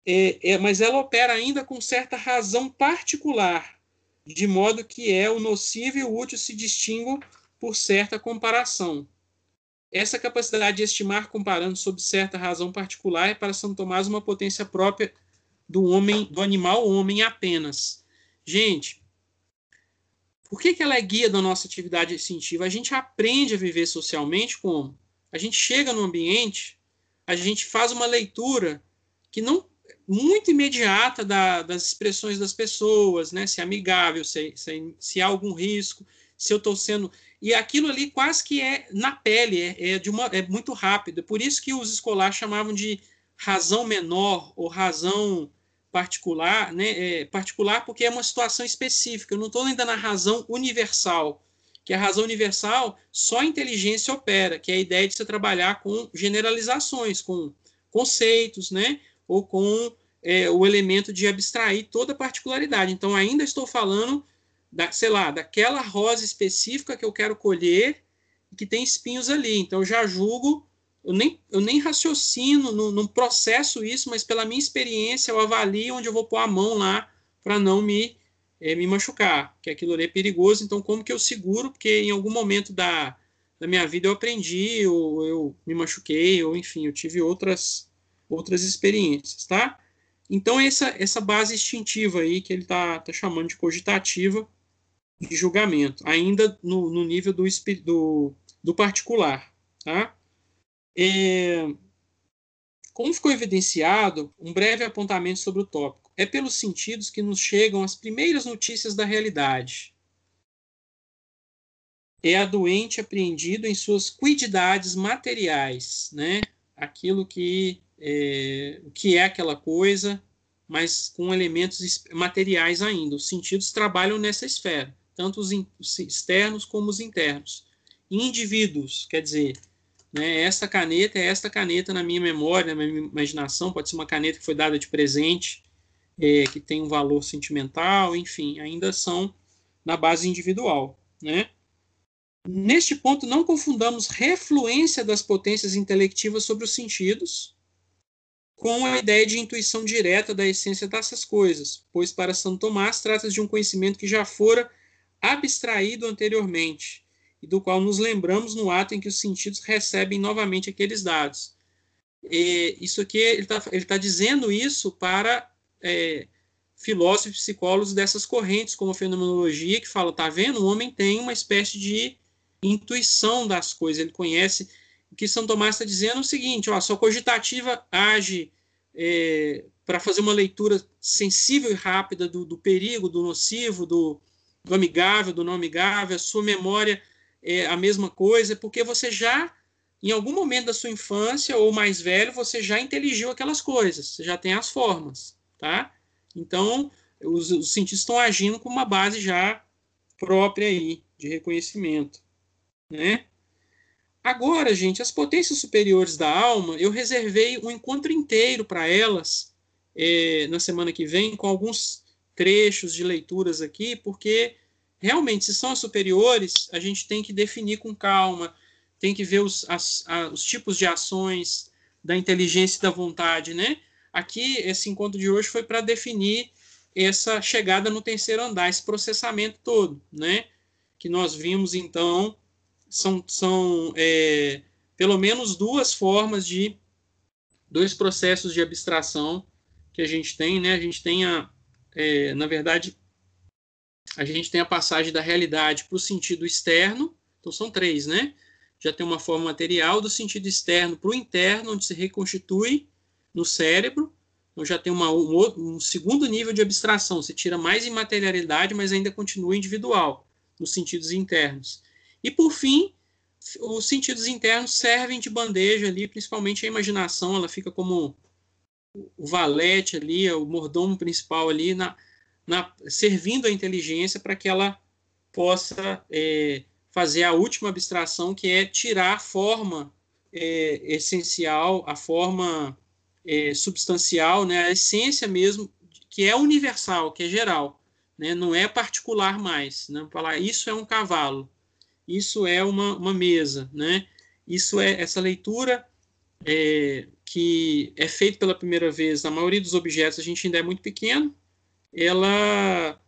É, é, mas ela opera ainda com certa razão particular, de modo que é o nocivo e o útil se distinguem por certa comparação. Essa capacidade de estimar comparando sob certa razão particular é para São Tomás uma potência própria do homem, do animal homem apenas. Gente, por que, que ela é guia da nossa atividade instintiva? A gente aprende a viver socialmente como? A gente chega no ambiente, a gente faz uma leitura que não muito imediata da, das expressões das pessoas, né? Se é amigável, se, se, se há algum risco, se eu estou sendo e aquilo ali quase que é na pele, é, é, de uma, é muito rápido. Por isso que os escolares chamavam de razão menor ou razão particular, né? É, particular porque é uma situação específica. Eu não estou ainda na razão universal, que a razão universal só a inteligência opera, que é a ideia de você trabalhar com generalizações, com conceitos, né? Ou com é, o elemento de abstrair toda a particularidade. Então, ainda estou falando, da, sei lá, daquela rosa específica que eu quero colher que tem espinhos ali. Então, eu já julgo, eu nem, eu nem raciocino, não processo isso, mas pela minha experiência, eu avalio onde eu vou pôr a mão lá para não me, é, me machucar, que aquilo ali é perigoso. Então, como que eu seguro? Porque em algum momento da, da minha vida eu aprendi, ou eu me machuquei, ou enfim, eu tive outras, outras experiências, tá? Então, essa, essa base instintiva aí que ele está tá chamando de cogitativa de julgamento, ainda no, no nível do, do, do particular. Tá? É, como ficou evidenciado, um breve apontamento sobre o tópico. É pelos sentidos que nos chegam as primeiras notícias da realidade. É a doente apreendido em suas cuididades materiais, né? aquilo que é, o que é aquela coisa, mas com elementos materiais ainda. Os sentidos trabalham nessa esfera, tanto os, externos como os internos. Indivíduos, quer dizer, né, essa caneta é esta caneta na minha memória, na minha imaginação, pode ser uma caneta que foi dada de presente, é, que tem um valor sentimental, enfim, ainda são na base individual, né? Neste ponto, não confundamos refluência das potências intelectivas sobre os sentidos com a ideia de intuição direta da essência dessas coisas, pois para São Tomás trata-se de um conhecimento que já fora abstraído anteriormente e do qual nos lembramos no ato em que os sentidos recebem novamente aqueles dados. E isso aqui, ele está tá dizendo isso para é, filósofos e psicólogos dessas correntes, como a fenomenologia, que fala, tá vendo? O homem tem uma espécie de intuição das coisas, ele conhece. O que São Tomás está dizendo é o seguinte: ó, a sua cogitativa age é, para fazer uma leitura sensível e rápida do, do perigo, do nocivo, do, do, amigável, do não amigável, a sua memória é a mesma coisa, porque você já, em algum momento da sua infância ou mais velho, você já inteligiu aquelas coisas, você já tem as formas, tá? Então, os, os cientistas estão agindo com uma base já própria aí de reconhecimento né? Agora, gente, as potências superiores da alma, eu reservei um encontro inteiro para elas é, na semana que vem, com alguns trechos de leituras aqui, porque realmente, se são as superiores, a gente tem que definir com calma, tem que ver os, as, a, os tipos de ações da inteligência e da vontade, né? Aqui, esse encontro de hoje foi para definir essa chegada no terceiro andar, esse processamento todo, né? Que nós vimos, então, são, são é, pelo menos duas formas de dois processos de abstração que a gente tem, né? A gente tem a, é, na verdade, a gente tem a passagem da realidade para o sentido externo, então são três, né? Já tem uma forma material do sentido externo para o interno, onde se reconstitui no cérebro, então já tem uma, um, um, segundo nível de abstração, você tira mais imaterialidade, mas ainda continua individual, nos sentidos internos. E por fim, os sentidos internos servem de bandeja ali, principalmente a imaginação, ela fica como o valete ali, o mordomo principal ali, na, na servindo a inteligência para que ela possa é, fazer a última abstração, que é tirar a forma é, essencial, a forma é, substancial, né, a essência mesmo, que é universal, que é geral, né, não é particular mais. Né, falar isso é um cavalo isso é uma, uma mesa, né? Isso é essa leitura é, que é feita pela primeira vez na maioria dos objetos, a gente ainda é muito pequeno, ela,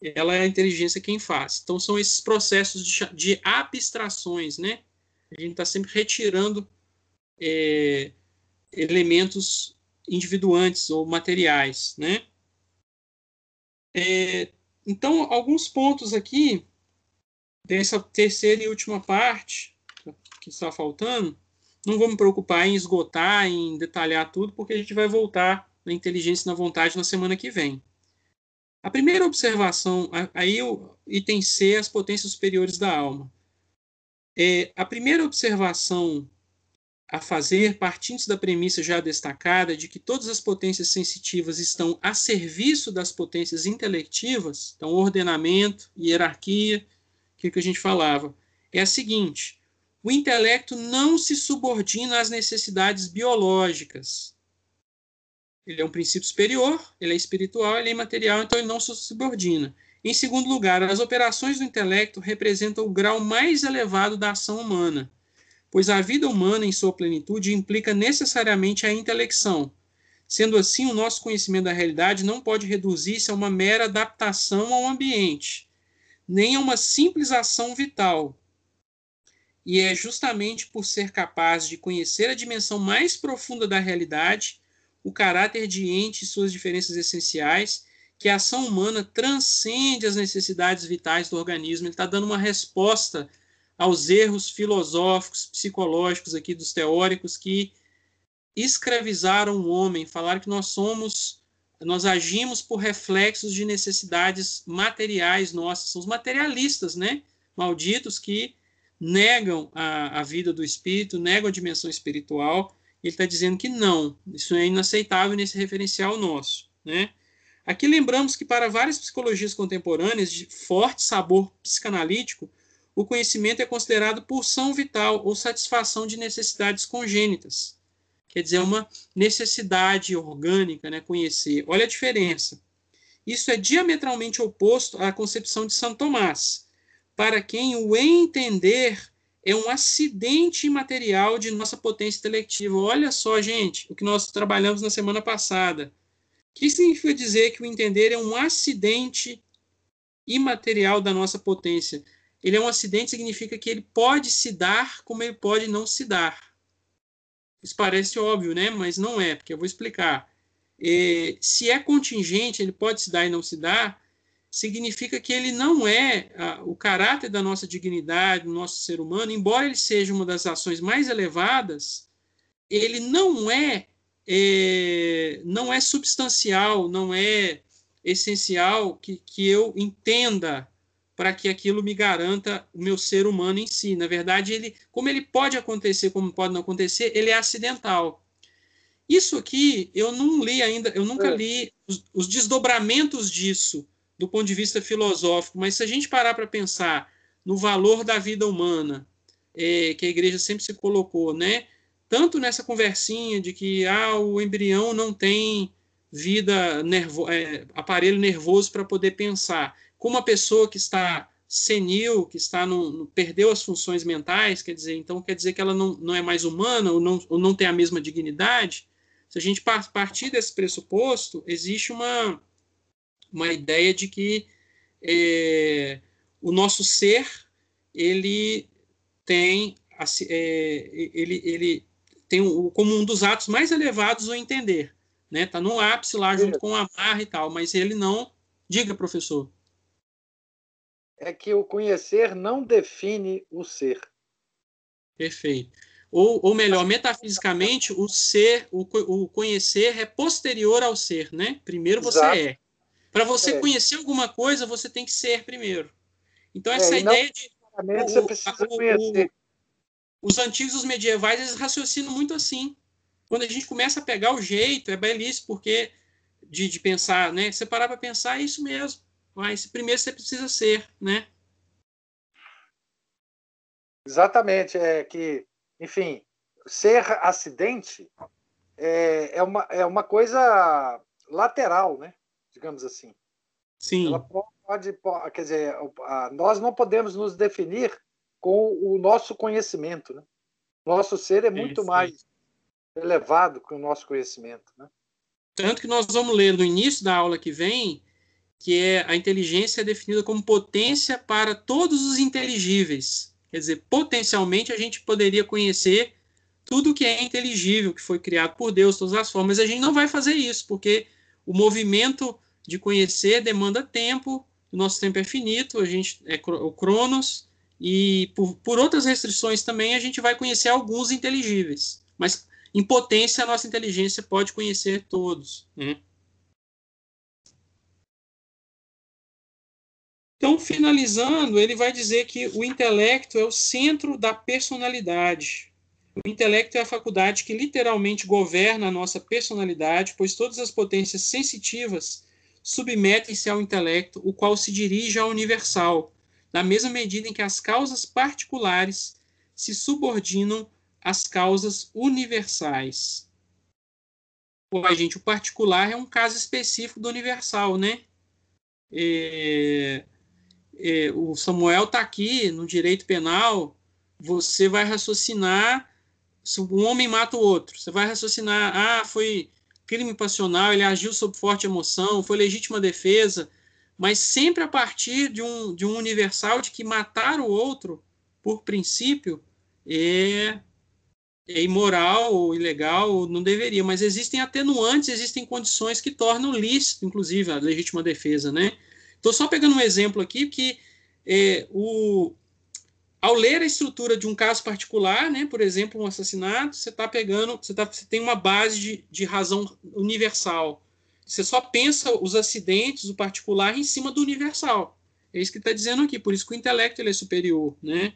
ela é a inteligência quem faz. Então, são esses processos de, de abstrações, né? A gente está sempre retirando é, elementos individuantes ou materiais, né? É, então, alguns pontos aqui dessa terceira e última parte que está faltando, não me preocupar em esgotar, em detalhar tudo, porque a gente vai voltar na inteligência e na vontade na semana que vem. A primeira observação, aí o item C, as potências superiores da alma. É, a primeira observação a fazer, partindo da premissa já destacada de que todas as potências sensitivas estão a serviço das potências intelectivas, então ordenamento, hierarquia, aquilo que a gente falava, é a seguinte: o intelecto não se subordina às necessidades biológicas. Ele é um princípio superior, ele é espiritual, ele é imaterial, então ele não se subordina. Em segundo lugar, as operações do intelecto representam o grau mais elevado da ação humana, pois a vida humana em sua plenitude implica necessariamente a intelecção. Sendo assim, o nosso conhecimento da realidade não pode reduzir-se a uma mera adaptação ao ambiente, nem a uma simples ação vital, e é justamente por ser capaz de conhecer a dimensão mais profunda da realidade, o caráter de ente e suas diferenças essenciais, que a ação humana transcende as necessidades vitais do organismo. Ele está dando uma resposta aos erros filosóficos, psicológicos aqui dos teóricos que escravizaram o homem, falaram que nós somos, nós agimos por reflexos de necessidades materiais nossas, são os materialistas, né? Malditos que negam a, a vida do espírito, negam a dimensão espiritual. Ele está dizendo que não, isso é inaceitável nesse referencial nosso. Né? Aqui lembramos que para várias psicologias contemporâneas de forte sabor psicanalítico, o conhecimento é considerado pulsão vital ou satisfação de necessidades congênitas. Quer dizer, é uma necessidade orgânica, né, conhecer. Olha a diferença. Isso é diametralmente oposto à concepção de São Tomás, para quem o entender é um acidente imaterial de nossa potência intelectiva. Olha só, gente, o que nós trabalhamos na semana passada. O que significa dizer que o entender é um acidente imaterial da nossa potência? Ele é um acidente, significa que ele pode se dar como ele pode não se dar. Isso parece óbvio, né? Mas não é, porque eu vou explicar. E, se é contingente, ele pode se dar e não se dar, significa que ele não é a, o caráter da nossa dignidade, do nosso ser humano, embora ele seja uma das ações mais elevadas, ele não é, é não é substancial, não é essencial que, que eu entenda para que aquilo me garanta o meu ser humano em si. Na verdade, ele, como ele pode acontecer, como pode não acontecer, ele é acidental. Isso aqui eu não li ainda, eu nunca é. li os, os desdobramentos disso do ponto de vista filosófico, mas se a gente parar para pensar no valor da vida humana, é, que a igreja sempre se colocou, né? Tanto nessa conversinha de que ah, o embrião não tem vida, nervo, é, aparelho nervoso para poder pensar, como uma pessoa que está senil, que está no, no, perdeu as funções mentais, quer dizer, então quer dizer que ela não, não é mais humana ou não, ou não tem a mesma dignidade. Se a gente partir desse pressuposto, existe uma uma ideia de que é, o nosso ser ele tem é, ele, ele tem o, como um dos atos mais elevados o entender, né? Tá no ápice lá junto com o amar e tal, mas ele não diga, professor. É que o conhecer não define o ser. Perfeito. Ou, ou melhor, metafisicamente, o ser, o, o conhecer é posterior ao ser, né? Primeiro você Exato. é. Para você é. conhecer alguma coisa, você tem que ser primeiro. Então, é, essa é, ideia de. Você precisa conhecer. O, os antigos, os medievais, eles raciocinam muito assim. Quando a gente começa a pegar o jeito, é belíssimo, porque de, de pensar, né? Você parar para pensar, é isso mesmo. Mas primeiro você precisa ser, né? Exatamente. É que, enfim, ser acidente é, é, uma, é uma coisa lateral, né? digamos assim. Sim. Ela pode, pode, quer dizer, nós não podemos nos definir com o nosso conhecimento, né? Nosso ser é muito sim. mais elevado que o nosso conhecimento, né? Tanto que nós vamos ler no início da aula que vem que é a inteligência é definida como potência para todos os inteligíveis. Quer dizer, potencialmente a gente poderia conhecer tudo que é inteligível, que foi criado por Deus, todas as formas. A gente não vai fazer isso, porque o movimento de conhecer demanda tempo, o nosso tempo é finito, a gente é o Cronos, e por, por outras restrições também a gente vai conhecer alguns inteligíveis. Mas em potência a nossa inteligência pode conhecer todos. Né? Então, finalizando, ele vai dizer que o intelecto é o centro da personalidade. O intelecto é a faculdade que literalmente governa a nossa personalidade, pois todas as potências sensitivas submetem-se ao intelecto, o qual se dirige ao universal, na mesma medida em que as causas particulares se subordinam às causas universais. Ué, gente, o particular é um caso específico do universal, né? É, é, o Samuel está aqui no direito penal, você vai raciocinar se um homem mata o outro, você vai raciocinar, ah, foi crime passional, ele agiu sob forte emoção, foi legítima defesa, mas sempre a partir de um, de um universal de que matar o outro, por princípio, é, é imoral ou ilegal, ou não deveria, mas existem atenuantes, existem condições que tornam lícito, inclusive, a legítima defesa, né? Estou só pegando um exemplo aqui que é, o, ao ler a estrutura de um caso particular, né, por exemplo, um assassinato, você está pegando, você, tá, você tem uma base de, de razão universal. Você só pensa os acidentes, o particular, em cima do universal. É isso que está dizendo aqui. Por isso que o intelecto ele é superior, né?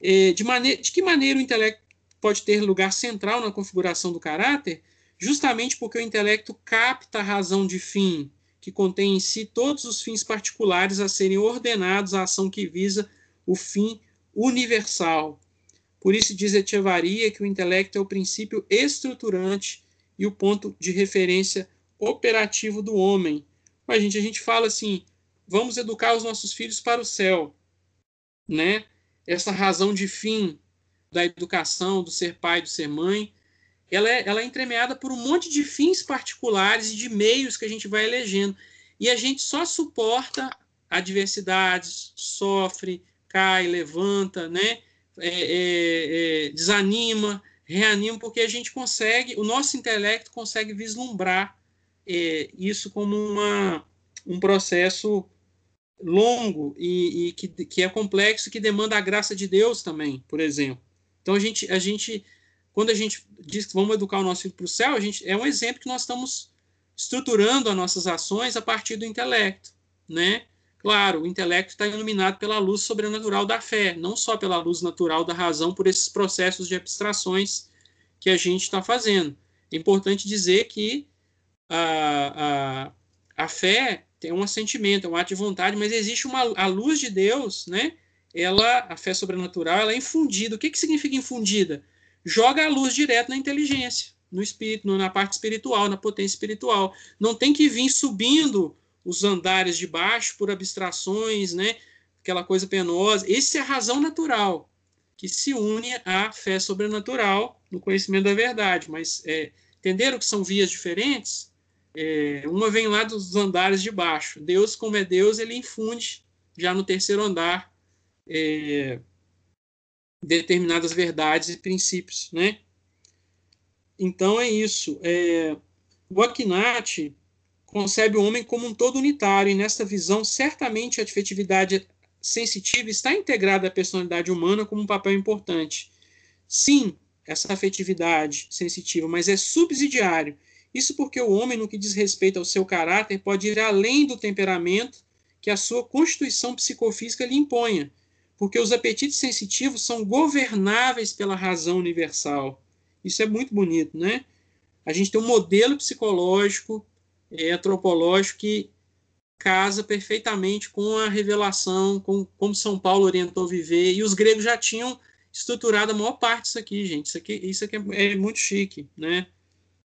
É, de, de que maneira o intelecto pode ter lugar central na configuração do caráter? Justamente porque o intelecto capta a razão de fim, que contém em si todos os fins particulares a serem ordenados à ação que visa o fim universal. Por isso diz Echevarria que o intelecto é o princípio estruturante e o ponto de referência operativo do homem. Mas, gente, a gente fala assim, vamos educar os nossos filhos para o céu, né? Essa razão de fim da educação, do ser pai, do ser mãe, ela é, ela é entremeada por um monte de fins particulares e de meios que a gente vai elegendo. E a gente só suporta adversidades, sofre, cai, levanta, né? É, é, é, desanima, reanima, porque a gente consegue, o nosso intelecto consegue vislumbrar é, isso como uma, um processo longo e, e que, que, é complexo, que demanda a graça de Deus também, por exemplo. Então a gente, a gente, quando a gente diz que vamos educar o nosso filho para o céu, a gente é um exemplo que nós estamos estruturando as nossas ações a partir do intelecto, né? Claro, o intelecto está iluminado pela luz sobrenatural da fé, não só pela luz natural da razão, por esses processos de abstrações que a gente está fazendo. É importante dizer que a, a, a fé tem um assentimento, é um ato de vontade, mas existe uma a luz de Deus, né? Ela, a fé sobrenatural, ela é infundida. O que, que significa infundida? Joga a luz direto na inteligência, no espírito, na parte espiritual, na potência espiritual. Não tem que vir subindo os andares de baixo por abstrações, né? Aquela coisa penosa. Essa é a razão natural que se une à fé sobrenatural no conhecimento da verdade. Mas é, entenderam que são vias diferentes? É, uma vem lá dos andares de baixo. Deus, como é Deus, ele infunde já no terceiro andar é, determinadas verdades e princípios, né? Então é isso. É, o Akinati concebe o homem como um todo unitário, e nesta visão, certamente a afetividade sensitiva está integrada à personalidade humana como um papel importante. Sim, essa afetividade sensitiva, mas é subsidiário. Isso porque o homem, no que diz respeito ao seu caráter, pode ir além do temperamento que a sua constituição psicofísica lhe imponha, porque os apetites sensitivos são governáveis pela razão universal. Isso é muito bonito, né? A gente tem um modelo psicológico é, antropológico que casa perfeitamente com a revelação, com como São Paulo orientou viver, e os gregos já tinham estruturado a maior parte disso aqui, gente. Isso aqui, isso aqui é, é muito chique, né?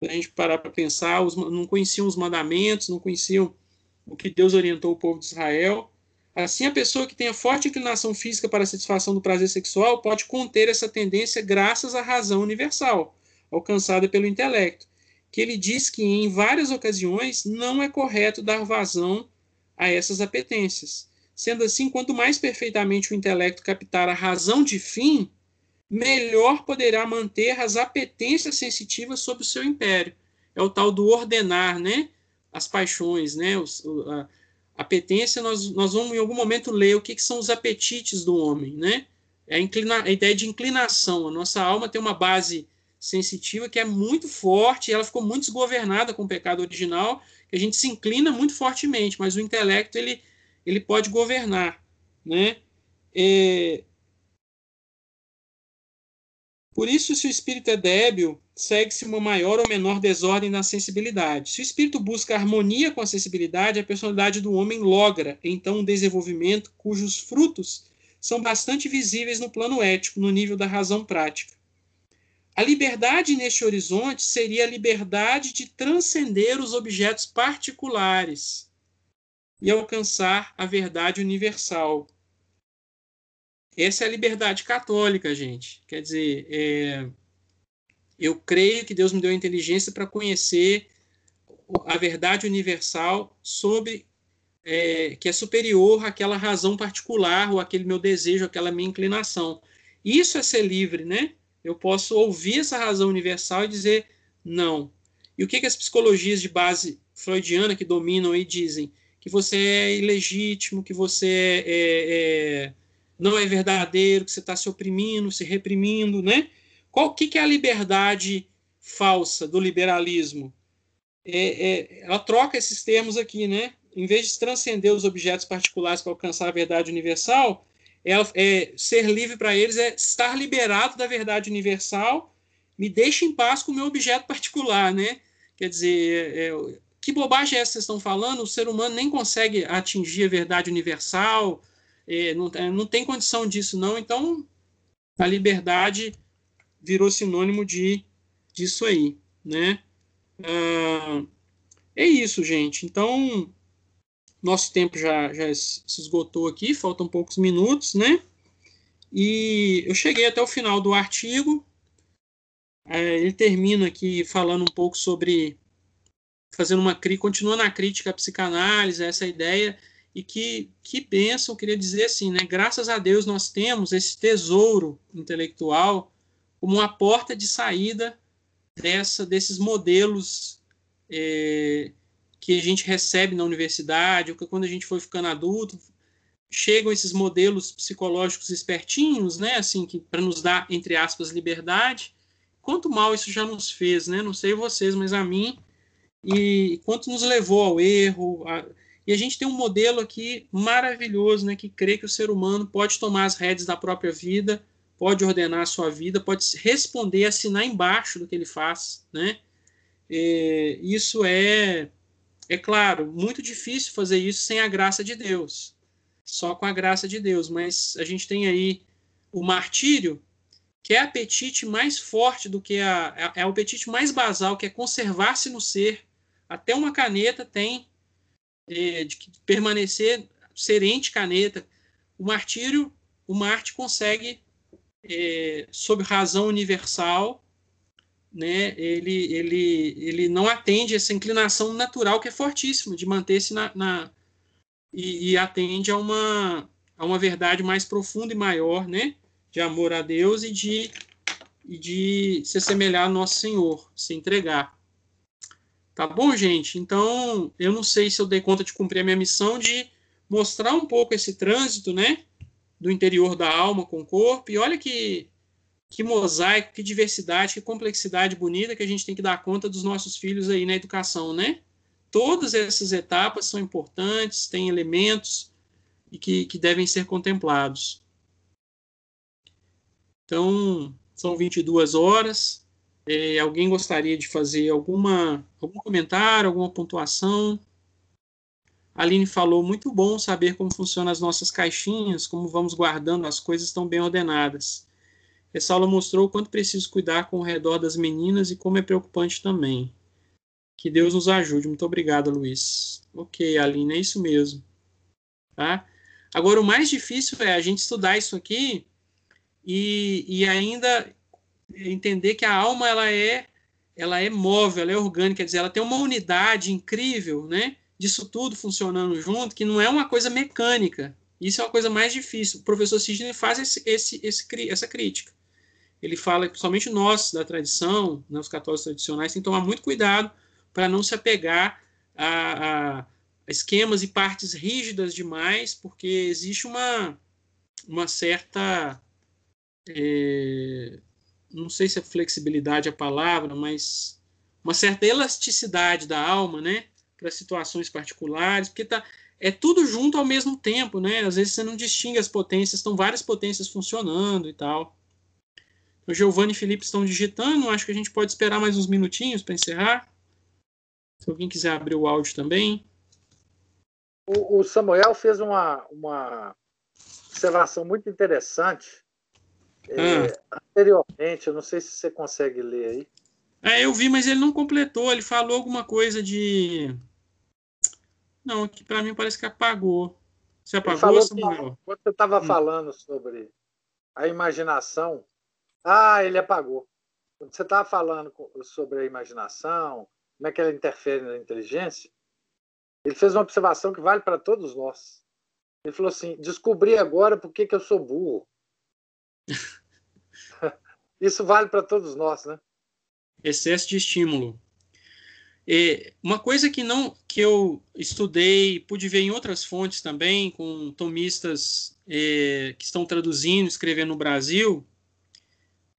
A gente parar para pensar, os, não conheciam os mandamentos, não conheciam o que Deus orientou o povo de Israel. Assim, a pessoa que tem a forte inclinação física para a satisfação do prazer sexual pode conter essa tendência graças à razão universal, alcançada pelo intelecto que ele diz que em várias ocasiões não é correto dar vazão a essas apetências. Sendo assim, quanto mais perfeitamente o intelecto captar a razão de fim, melhor poderá manter as apetências sensitivas sob o seu império. É o tal do ordenar, né? As paixões, né? Os, a apetência, nós, nós vamos em algum momento ler o que, que são os apetites do homem, né? É a, inclina, a ideia de inclinação. A nossa alma tem uma base sensitiva que é muito forte, ela ficou muito desgovernada com o pecado original, que a gente se inclina muito fortemente, mas o intelecto ele, ele pode governar, né? É... Por isso, se o espírito é débil, segue-se uma maior ou menor desordem na sensibilidade. Se o espírito busca harmonia com a sensibilidade, a personalidade do homem logra, então, um desenvolvimento cujos frutos são bastante visíveis no plano ético, no nível da razão prática. a liberdade neste horizonte seria a liberdade de transcender os objetos particulares e alcançar a verdade universal. Essa é a liberdade católica, gente. Quer dizer, é, eu creio que Deus me deu a inteligência para conhecer a verdade universal sobre é, que é superior àquela razão particular ou aquele meu desejo, aquela minha inclinação. Isso é ser livre, né? Eu posso ouvir essa razão universal e dizer não. E o que, que as psicologias de base freudiana que dominam aí dizem? Que você é ilegítimo, que você é, é, é não é verdadeiro, que você está se oprimindo, se reprimindo, né? Qual que, que é a liberdade falsa do liberalismo? É, é, ela troca esses termos aqui, né? Em vez de transcender os objetos particulares para alcançar a verdade universal, ela, é, ser livre para eles é estar liberado da verdade universal, me deixa em paz com o meu objeto particular, né? Quer dizer, é, é, que bobagem é essa que vocês estão falando? O ser humano nem consegue atingir a verdade universal, é, não, é, não tem condição disso, não. Então, a liberdade virou sinônimo de disso aí, né? Ah, é isso, gente. Então, nosso tempo já, já se esgotou aqui, faltam poucos minutos, né? E eu cheguei até o final do artigo. É, ele termina aqui falando um pouco sobre fazendo uma crítica, continuando a crítica à psicanálise, essa ideia e que, que bênção, queria dizer assim, né? Graças a Deus nós temos esse tesouro intelectual como uma porta de saída dessa, desses modelos é, que a gente recebe na universidade, ou que quando a gente foi ficando adulto, chegam esses modelos psicológicos espertinhos, né? Assim, que para nos dar, entre aspas, liberdade. Quanto mal isso já nos fez, né? Não sei vocês, mas a mim. E quanto nos levou ao erro, a, e a gente tem um modelo aqui maravilhoso, né, que crê que o ser humano pode tomar as rédeas da própria vida, pode ordenar a sua vida, pode responder, assinar embaixo do que ele faz, né? É, isso é, é claro, muito difícil fazer isso sem a graça de Deus, só com a graça de Deus. Mas a gente tem aí o martírio, que é apetite mais forte do que a é, é o apetite mais basal, que é conservar-se no ser. Até uma caneta tem é, de permanecer serente caneta. O martírio, o Marte consegue, é, sob razão universal, né, ele, ele, ele não atende essa inclinação natural que é fortíssima de manter-se na, na e, e, atende a uma, a uma verdade mais profunda e maior, né, de amor a Deus e de, e de se assemelhar ao nosso Senhor, se entregar. Tá bom, gente? Então, eu não sei se eu dei conta de cumprir a minha missão de mostrar um pouco esse trânsito, né? Do interior da alma com o corpo. E olha que, que mosaico, que diversidade, que complexidade bonita que a gente tem que dar conta dos nossos filhos aí na educação, né? Todas essas etapas são importantes, têm elementos e que, que devem ser contemplados. Então, são 22 horas. É, alguém gostaria de fazer alguma, algum comentário, alguma pontuação? A Aline falou, muito bom saber como funcionam as nossas caixinhas, como vamos guardando as coisas tão bem ordenadas. Essa aula mostrou o quanto preciso cuidar com o redor das meninas e como é preocupante também. Que Deus nos ajude. Muito obrigado, Luiz. Ok, Aline, é isso mesmo. Tá? Agora, o mais difícil é a gente estudar isso aqui e, e ainda entender que a alma ela é ela é móvel, ela é orgânica, quer dizer, ela tem uma unidade incrível, né? Disso tudo funcionando junto, que não é uma coisa mecânica. Isso é uma coisa mais difícil. O professor Sidney faz esse, esse, esse, essa crítica. Ele fala que somente nós, da tradição, né, os católicos tradicionais, tem que tomar muito cuidado para não se apegar a, a, esquemas e partes rígidas demais, porque existe uma, uma certa é, não sei se é flexibilidade a palavra, mas uma certa elasticidade da alma, né, para situações particulares, porque tá é tudo junto ao mesmo tempo, né? Às vezes você não distingue as potências, estão várias potências funcionando e tal. O Giovanni e Felipe estão digitando, acho que a gente pode esperar mais uns minutinhos para encerrar. Se alguém quiser abrir o áudio também. O, o Samuel fez uma, uma observação muito interessante. Ah. É, anteriormente, eu não sei se você consegue ler aí. É, eu vi, mas ele não completou. Ele falou alguma coisa de. Não, que para mim parece que apagou. Você apagou, Samuel? quando você estava hum. falando sobre a imaginação. Ah, ele apagou. Quando você estava falando sobre a imaginação, como é que ela interfere na inteligência, ele fez uma observação que vale para todos nós. Ele falou assim: descobri agora por que, que eu sou burro. Isso vale para todos nós, né? excesso de estímulo. E uma coisa que não que eu estudei, pude ver em outras fontes também, com tomistas é, que estão traduzindo, escrevendo no Brasil,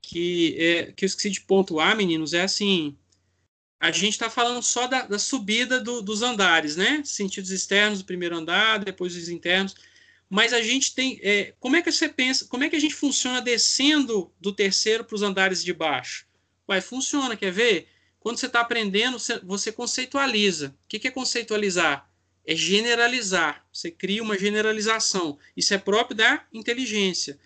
que, é, que eu esqueci de pontuar, meninos, é assim, a gente está falando só da, da subida do, dos andares, né? Sentidos externos do primeiro andar, depois os internos. Mas a gente tem. É, como é que você pensa? Como é que a gente funciona descendo do terceiro para os andares de baixo? Ué, funciona, quer ver? Quando você está aprendendo, você conceitualiza. O que é conceitualizar? É generalizar. Você cria uma generalização. Isso é próprio da inteligência.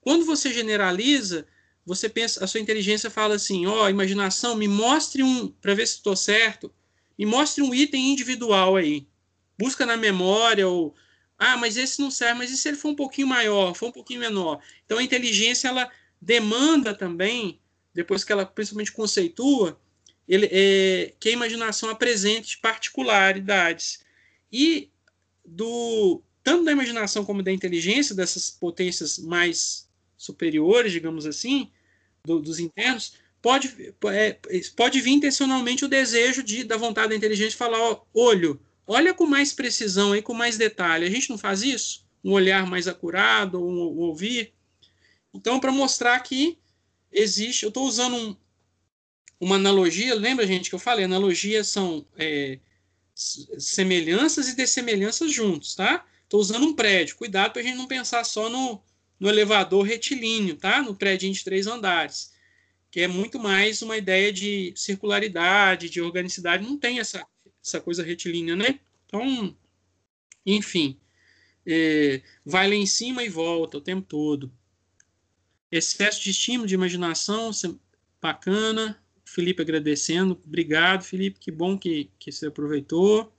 Quando você generaliza, você pensa, a sua inteligência fala assim: ó, oh, imaginação, me mostre um, para ver se estou certo, me mostre um item individual aí. Busca na memória ou ah, mas esse não serve, mas e se ele for um pouquinho maior, for um pouquinho menor? Então a inteligência ela demanda também depois que ela principalmente conceitua, ele, é, que a imaginação apresente particularidades. E do tanto da imaginação como da inteligência, dessas potências mais superiores, digamos assim, do, dos internos, pode, é, pode vir intencionalmente o desejo de, da vontade da inteligência falar, ó, olho, olha com mais precisão aí, com mais detalhe. A gente não faz isso? Um olhar mais acurado, um, um ouvir? Então, para mostrar que existe. Eu estou usando um, uma analogia, lembra, gente, que eu falei? Analogias são é, semelhanças e dessemelhanças juntos, tá? Estou usando um prédio. Cuidado para a gente não pensar só no, no elevador retilíneo, tá? No prédio de três andares, que é muito mais uma ideia de circularidade, de organicidade. Não tem essa, essa coisa retilínea, né? Então, enfim, é, vai lá em cima e volta o tempo todo. Excesso de estímulo, de imaginação, bacana. Felipe agradecendo. Obrigado, Felipe. Que bom que, que você aproveitou.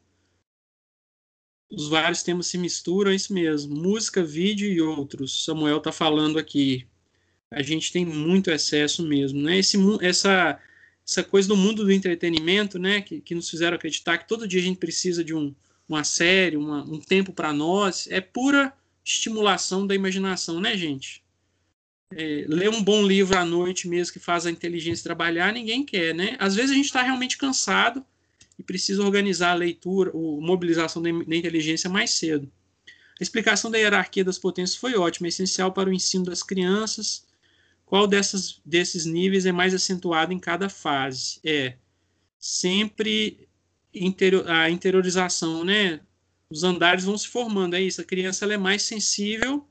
Os vários temas se misturam, é isso mesmo. Música, vídeo e outros. Samuel está falando aqui. A gente tem muito excesso mesmo, né? Esse, essa, essa coisa do mundo do entretenimento, né? Que, que nos fizeram acreditar que todo dia a gente precisa de um, uma série, uma, um tempo para nós. É pura estimulação da imaginação, né, gente? é, ler um bom livro à noite mesmo que faz a inteligência trabalhar, ninguém quer, né? Às vezes a gente está realmente cansado e precisa organizar a leitura, a mobilização da, da inteligência mais cedo. A explicação da hierarquia das potências foi ótima, é essencial para o ensino das crianças. Qual dessas, desses níveis é mais acentuado em cada fase? É sempre interior, a interiorização, né? Os andares vão se formando, é isso. A criança ela é mais sensível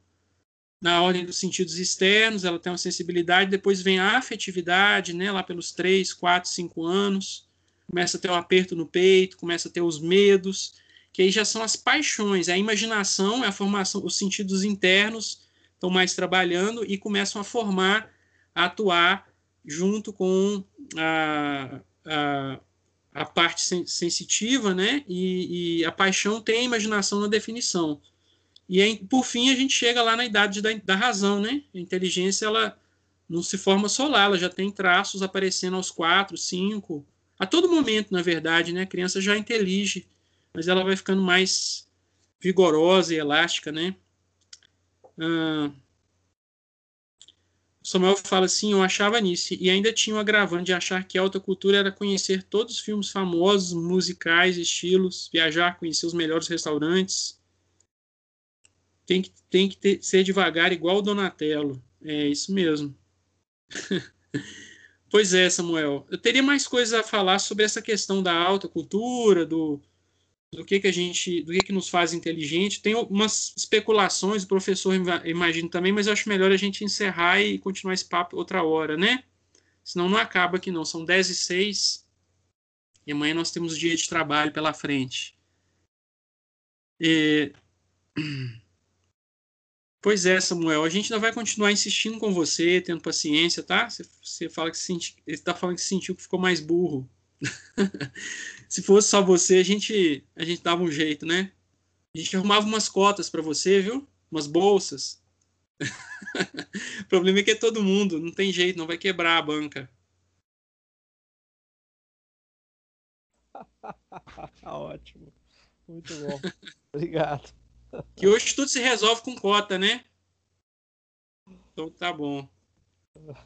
na ordem dos sentidos externos, ela tem uma sensibilidade, depois vem a afetividade, né, lá pelos 3, 4, 5 anos, começa a ter um aperto no peito, começa a ter os medos, que aí já são as paixões, a imaginação, a formação, os sentidos internos estão mais trabalhando e começam a formar, a atuar junto com a, a, a parte sensitiva, né, e, e a paixão tem a imaginação na definição. E aí, por fim, a gente chega lá na idade da, da razão, né? A inteligência, ela não se forma só lá, ela já tem traços aparecendo aos quatro, cinco, a todo momento, na verdade, né? A criança já intelige, mas ela vai ficando mais vigorosa e elástica, né? Ah, Samuel fala assim, eu achava nisso, e ainda tinha o um agravante de achar que a alta cultura era conhecer todos os filmes famosos, musicais, estilos, viajar, conhecer os melhores restaurantes, tem que, tem que ter, ser devagar, igual o Donatello. É isso mesmo. pois é, Samuel. Eu teria mais coisas a falar sobre essa questão da alta cultura, do, do que, que a gente, do que, que nos faz inteligente. Tem algumas especulações, o professor imagina também, mas eu acho melhor a gente encerrar e continuar esse papo outra hora, né? Senão não acaba aqui não. São 10 e 6 e amanhã nós temos dia de trabalho pela frente. E... Pois é, Samuel. A gente ainda vai continuar insistindo com você, tendo paciência, tá? Você, você fala que está falando que sentiu que ficou mais burro. Se fosse só você, a gente, a gente dava um jeito, né? A gente arrumava umas cotas para você, viu? Umas bolsas. o problema é que é todo mundo, não tem jeito, não vai quebrar a banca. Ótimo. Muito bom. Obrigado. Que hoje tudo se resolve com cota, né? Então tá bom.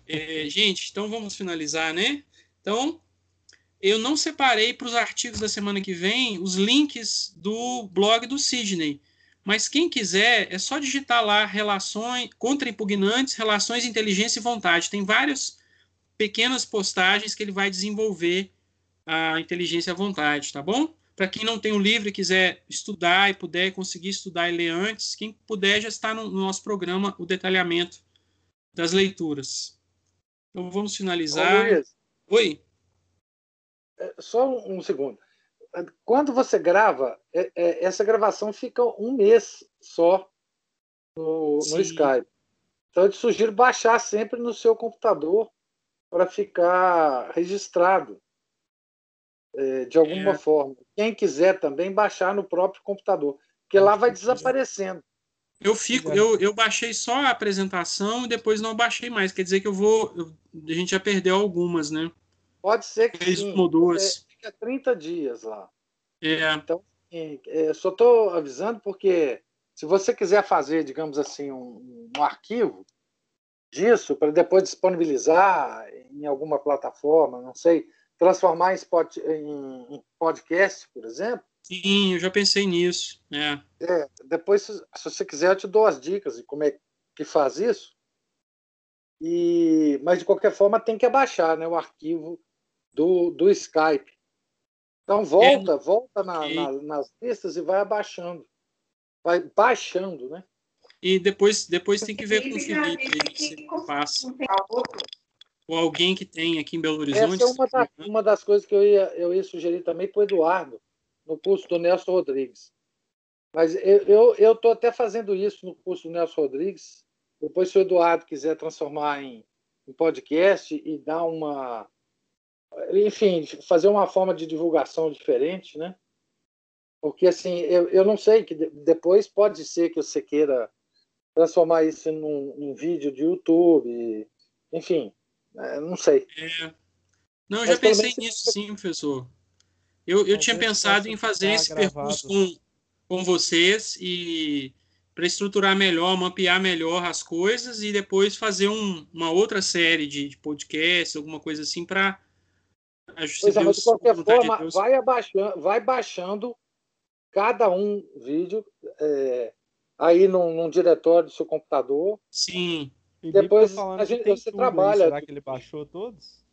É, gente, então vamos finalizar, né? Então, eu não separei para os artigos da semana que vem os links do blog do Sidney. Mas quem quiser, é só digitar lá relações contra impugnantes, relações, inteligência e vontade. Tem várias pequenas postagens que ele vai desenvolver a inteligência à vontade, tá bom? Para quem não tem o livro e quiser estudar e puder conseguir estudar e ler antes, quem puder já está no, no nosso programa o detalhamento das leituras. Então vamos finalizar. Ô, Oi. É, só um, um, segundo. Quando você grava, é, é, essa gravação fica um mês só no, no Skype. Então eu te sugiro baixar sempre no seu computador para ficar registrado é, de alguma é. forma. Quem quiser também baixar no próprio computador, porque lá vai desaparecendo. Eu fico, eu, eu baixei só a apresentação e depois não baixei mais. Quer dizer que eu vou. Eu, a gente já perdeu algumas, né? Pode ser que Fez sim. Uma duas. É, fica 30 dias lá. É. Então, é, só estou avisando porque se você quiser fazer, digamos assim, um, um arquivo disso para depois disponibilizar em alguma plataforma, não sei, transformar em, spot, em, em podcast, por exemplo. Sim, eu já pensei nisso. É. é. depois, se, se você quiser, eu te dou as dicas de como é que faz isso. E, mas, de qualquer forma, tem que abaixar né, o arquivo do, do Skype. Então, volta, é. volta na, na, nas listas e vai abaixando. Vai baixando, né? E depois, depois tem que ver com o Felipe se passa ou alguém que tem aqui em Belo Horizonte. Essa é uma, da, uma das coisas que eu ia, eu ia sugerir também para o Eduardo, no curso do Nelson Rodrigues. Mas eu estou até fazendo isso no curso do Nelson Rodrigues. Depois, se o Eduardo quiser transformar em, em podcast e dar uma. Enfim, fazer uma forma de divulgação diferente, né? Porque, assim, eu, eu não sei, que depois pode ser que você queira transformar isso num, num vídeo de YouTube, enfim, é, não sei. É. Não, eu já pensei nisso sim, professor. Eu, eu tinha pensado em fazer esse gravado. percurso com, com vocês e para estruturar melhor, mapear melhor as coisas e depois fazer um, uma outra série de, de podcasts, alguma coisa assim para Pois é, de qualquer forma, de vai, abaixando, vai baixando cada um vídeo é, aí num, num diretório do seu computador. Sim. Felipe Depois tá a gente, você trabalha. Será que ele baixou todos?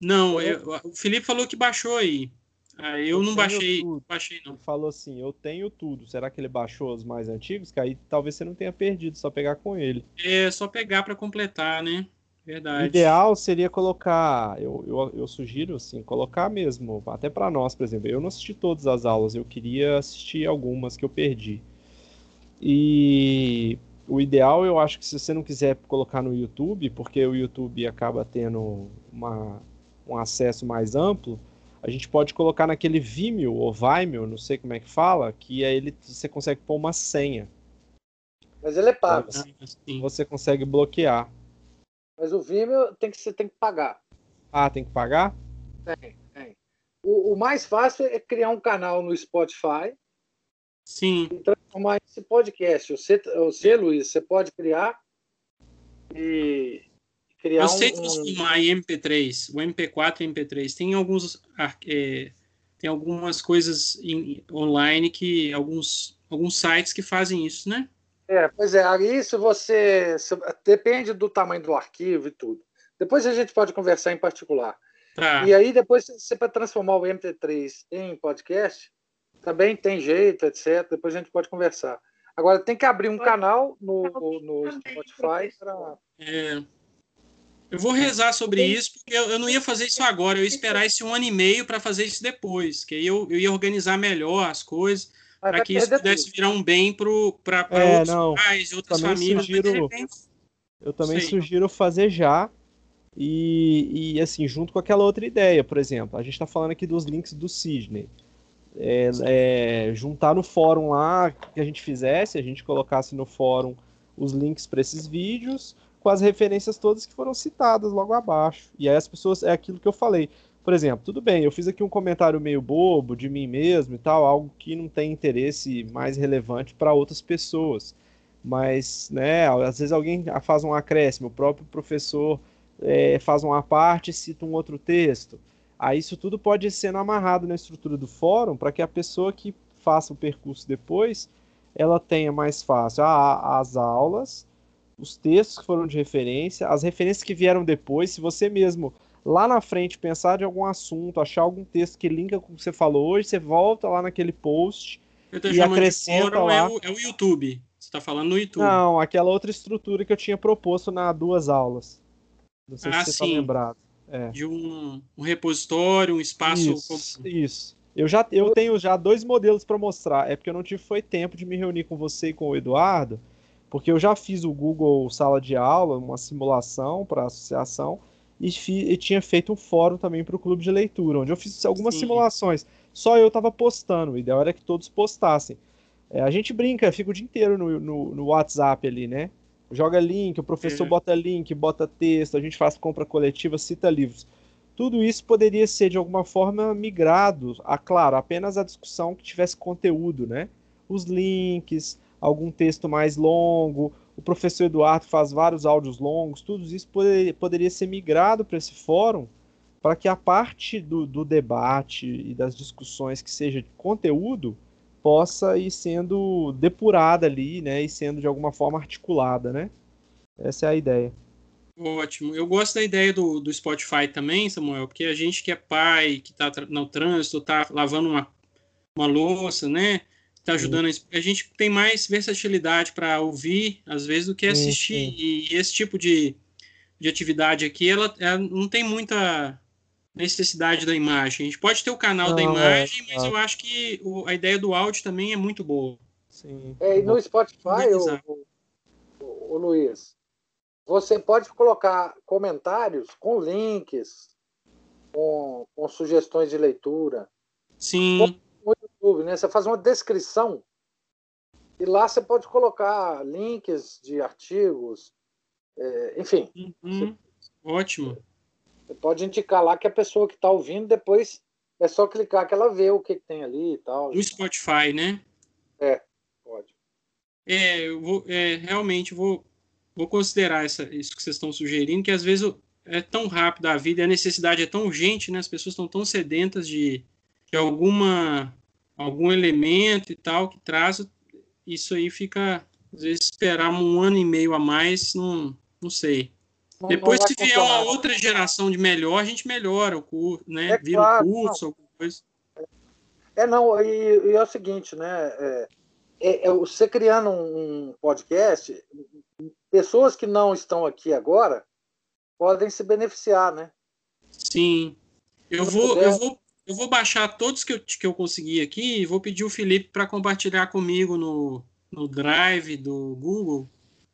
Não, eu, o Felipe falou que baixou aí. Ah, eu, eu não baixei, tudo. baixei não. Ele falou assim, eu tenho tudo. Será que ele baixou os mais antigos? Que aí talvez você não tenha perdido, só pegar com ele. É, só pegar para completar, né? Verdade. O ideal seria colocar, eu, eu, eu sugiro assim, colocar mesmo, até para nós, por exemplo. Eu não assisti todas as aulas, eu queria assistir algumas que eu perdi. E o ideal, eu acho que se você não quiser colocar no YouTube, porque o YouTube acaba tendo uma, um acesso mais amplo, a gente pode colocar naquele Vimeo ou Vimeo, não sei como é que fala, que aí ele, você consegue pôr uma senha. Mas ele é pago. Então, você consegue bloquear. Mas o Vimeo tem que, você tem que pagar. Ah, tem que pagar? Tem, tem. O, o mais fácil é criar um canal no Spotify Sim. E transformar esse podcast. Você, você, Luiz, você pode criar e criar Eu sei um, transformar em MP3, o MP4 e MP3. Tem alguns é, tem algumas coisas em, online que alguns alguns sites que fazem isso, né? É, pois é. Aí se você se, depende do tamanho do arquivo e tudo. Depois a gente pode conversar em particular. Tá. E aí depois você para transformar o MP3 em podcast, também tem jeito, etc. Depois a gente pode conversar. Agora tem que abrir um canal no, no Spotify para. É. Eu vou rezar sobre isso, porque eu, eu, não ia fazer isso agora, eu ia esperar esse um ano e meio para fazer isso depois, que aí eu, eu ia organizar melhor as coisas. Para que isso pudesse tudo. virar um bem para é, outros pais e outras famílias. Sugiro, repente, eu também sei. sugiro fazer já. E, e, assim, junto com aquela outra ideia, por exemplo, a gente está falando aqui dos links do Sidney. É, é, juntar no fórum lá que a gente fizesse, a gente colocasse no fórum os links para esses vídeos, com as referências todas que foram citadas logo abaixo. E aí as pessoas, é aquilo que eu falei. Por exemplo, tudo bem, eu fiz aqui um comentário meio bobo de mim mesmo e tal, algo que não tem interesse mais relevante para outras pessoas. Mas, né, às vezes alguém faz um acréscimo, o próprio professor é, faz uma parte e cita um outro texto. Aí isso tudo pode ser amarrado na estrutura do fórum para que a pessoa que faça o percurso depois ela tenha mais fácil as aulas, os textos que foram de referência, as referências que vieram depois. Se você mesmo lá na frente pensar de algum assunto, achar algum texto que linka com o que você falou hoje, você volta lá naquele post e acrescenta lá. É o, é o YouTube. Você está falando no YouTube. Não, aquela outra estrutura que eu tinha proposto na duas aulas. Não sei ah, se você está lembrado. É. De um, um, repositório, um espaço. Isso, isso. Eu já eu tenho já dois modelos para mostrar. É porque eu não tive foi tempo de me reunir com você e com o Eduardo, porque eu já fiz o Google Sala de Aula, uma simulação para associação, e, fi, e, tinha feito um fórum também para o clube de leitura, onde eu fiz algumas Sim. simulações. Só eu estava postando, o ideal era que todos postassem. É, a gente brinca, fica o dia inteiro no, no, no WhatsApp ali, né? Joga link, o professor uhum. bota link, bota texto, a gente faz compra coletiva, cita livros. Tudo isso poderia ser de alguma forma migrado a, claro, apenas a discussão que tivesse conteúdo, né? Os links, algum texto mais longo, o professor Eduardo faz vários áudios longos, tudo isso poderia, poderia ser migrado para esse fórum para que a parte do, do debate e das discussões que seja de conteúdo possa ir sendo depurada ali, né, e sendo de alguma forma articulada, né? Essa é a ideia. Ótimo. Eu gosto da ideia do, do Spotify também, Samuel, porque a gente que é pai, que está no trânsito, está lavando uma, uma louça, né? Está ajudando a, a gente tem mais versatilidade para ouvir, às vezes, do que assistir. Sim, sim. E esse tipo de, de atividade aqui, ela, ela não tem muita necessidade da imagem. A gente pode ter o canal não, da imagem, é, mas é. eu acho que o, a ideia do áudio também é muito boa. Sim. É, e no Spotify, o, o, o, Luiz, você pode colocar comentários com links, com, com sugestões de leitura. Sim. YouTube, né? Você faz uma descrição e lá você pode colocar links de artigos, é, enfim. Uhum. Você... Ótimo. Você pode indicar lá que a pessoa que está ouvindo, depois é só clicar que ela vê o que, que tem ali e tal. No Spotify, né? É, pode. É, eu vou, é, realmente vou, vou considerar essa, isso que vocês estão sugerindo, que às vezes é tão rápido a vida, a necessidade é tão urgente, né? As pessoas estão tão sedentas de, de alguma algum elemento e tal que traz isso aí fica às vezes esperar um ano e meio a mais, não, não sei. Não, Depois, não se vier uma outra geração de melhor, a gente melhora o curso, né? É Vira claro, um curso, não. alguma coisa. É, não, e, e, é o seguinte, né? É, é, é, você criando um podcast, pessoas que não estão aqui agora podem se beneficiar, né? Sim. Eu vou, eu vou, eu vou baixar todos que eu, que eu consegui aqui e vou pedir o Felipe para compartilhar comigo no, no Drive do Google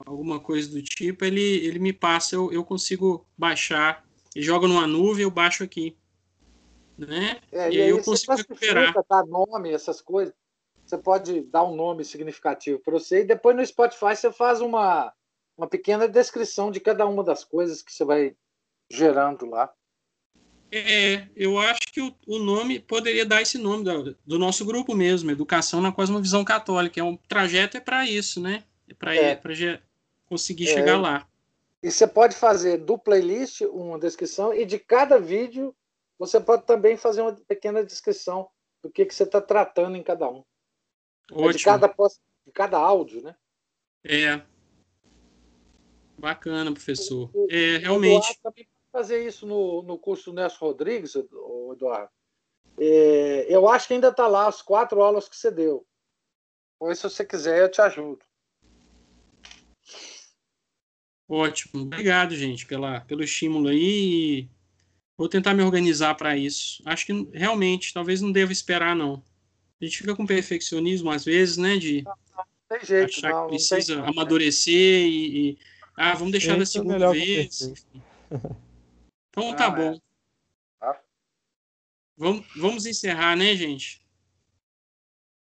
alguma coisa do tipo, ele, ele me passa, eu, eu consigo baixar, ele joga numa nuvem, eu baixo aqui. Né? É, e, e aí eu consigo recuperar. Tá, nome, essas coisas. Você pode dar um nome significativo para você e depois no Spotify você faz uma, uma pequena descrição de cada uma das coisas que você vai gerando lá. É, eu acho que o, o nome poderia dar esse nome do, do, nosso grupo mesmo, Educação na Cosmovisão Católica. É um trajeto é para isso, né? É para é. conseguir é. chegar lá. E você pode fazer do playlist uma descrição e de cada vídeo você pode também fazer uma pequena descrição do que, que você está tratando em cada um. É de, cada, de cada áudio, né? É. Bacana, professor. É, realmente. também fazer isso no, no curso do Nelson Rodrigues, Eduardo. É, eu acho que ainda está lá as quatro aulas que você deu. Pois, se você quiser, eu te ajudo. Ótimo. Obrigado, gente, pela, pelo estímulo aí. Vou tentar me organizar para isso. Acho que realmente, talvez não deva esperar, não. A gente fica com perfeccionismo, às vezes, né? De não, não tem jeito, achar não, que precisa não, amadurecer e, e, Ah, vamos deixar na segunda é vez. Então tá ah, bom. É. Tá. Vamos, vamos encerrar, né, gente?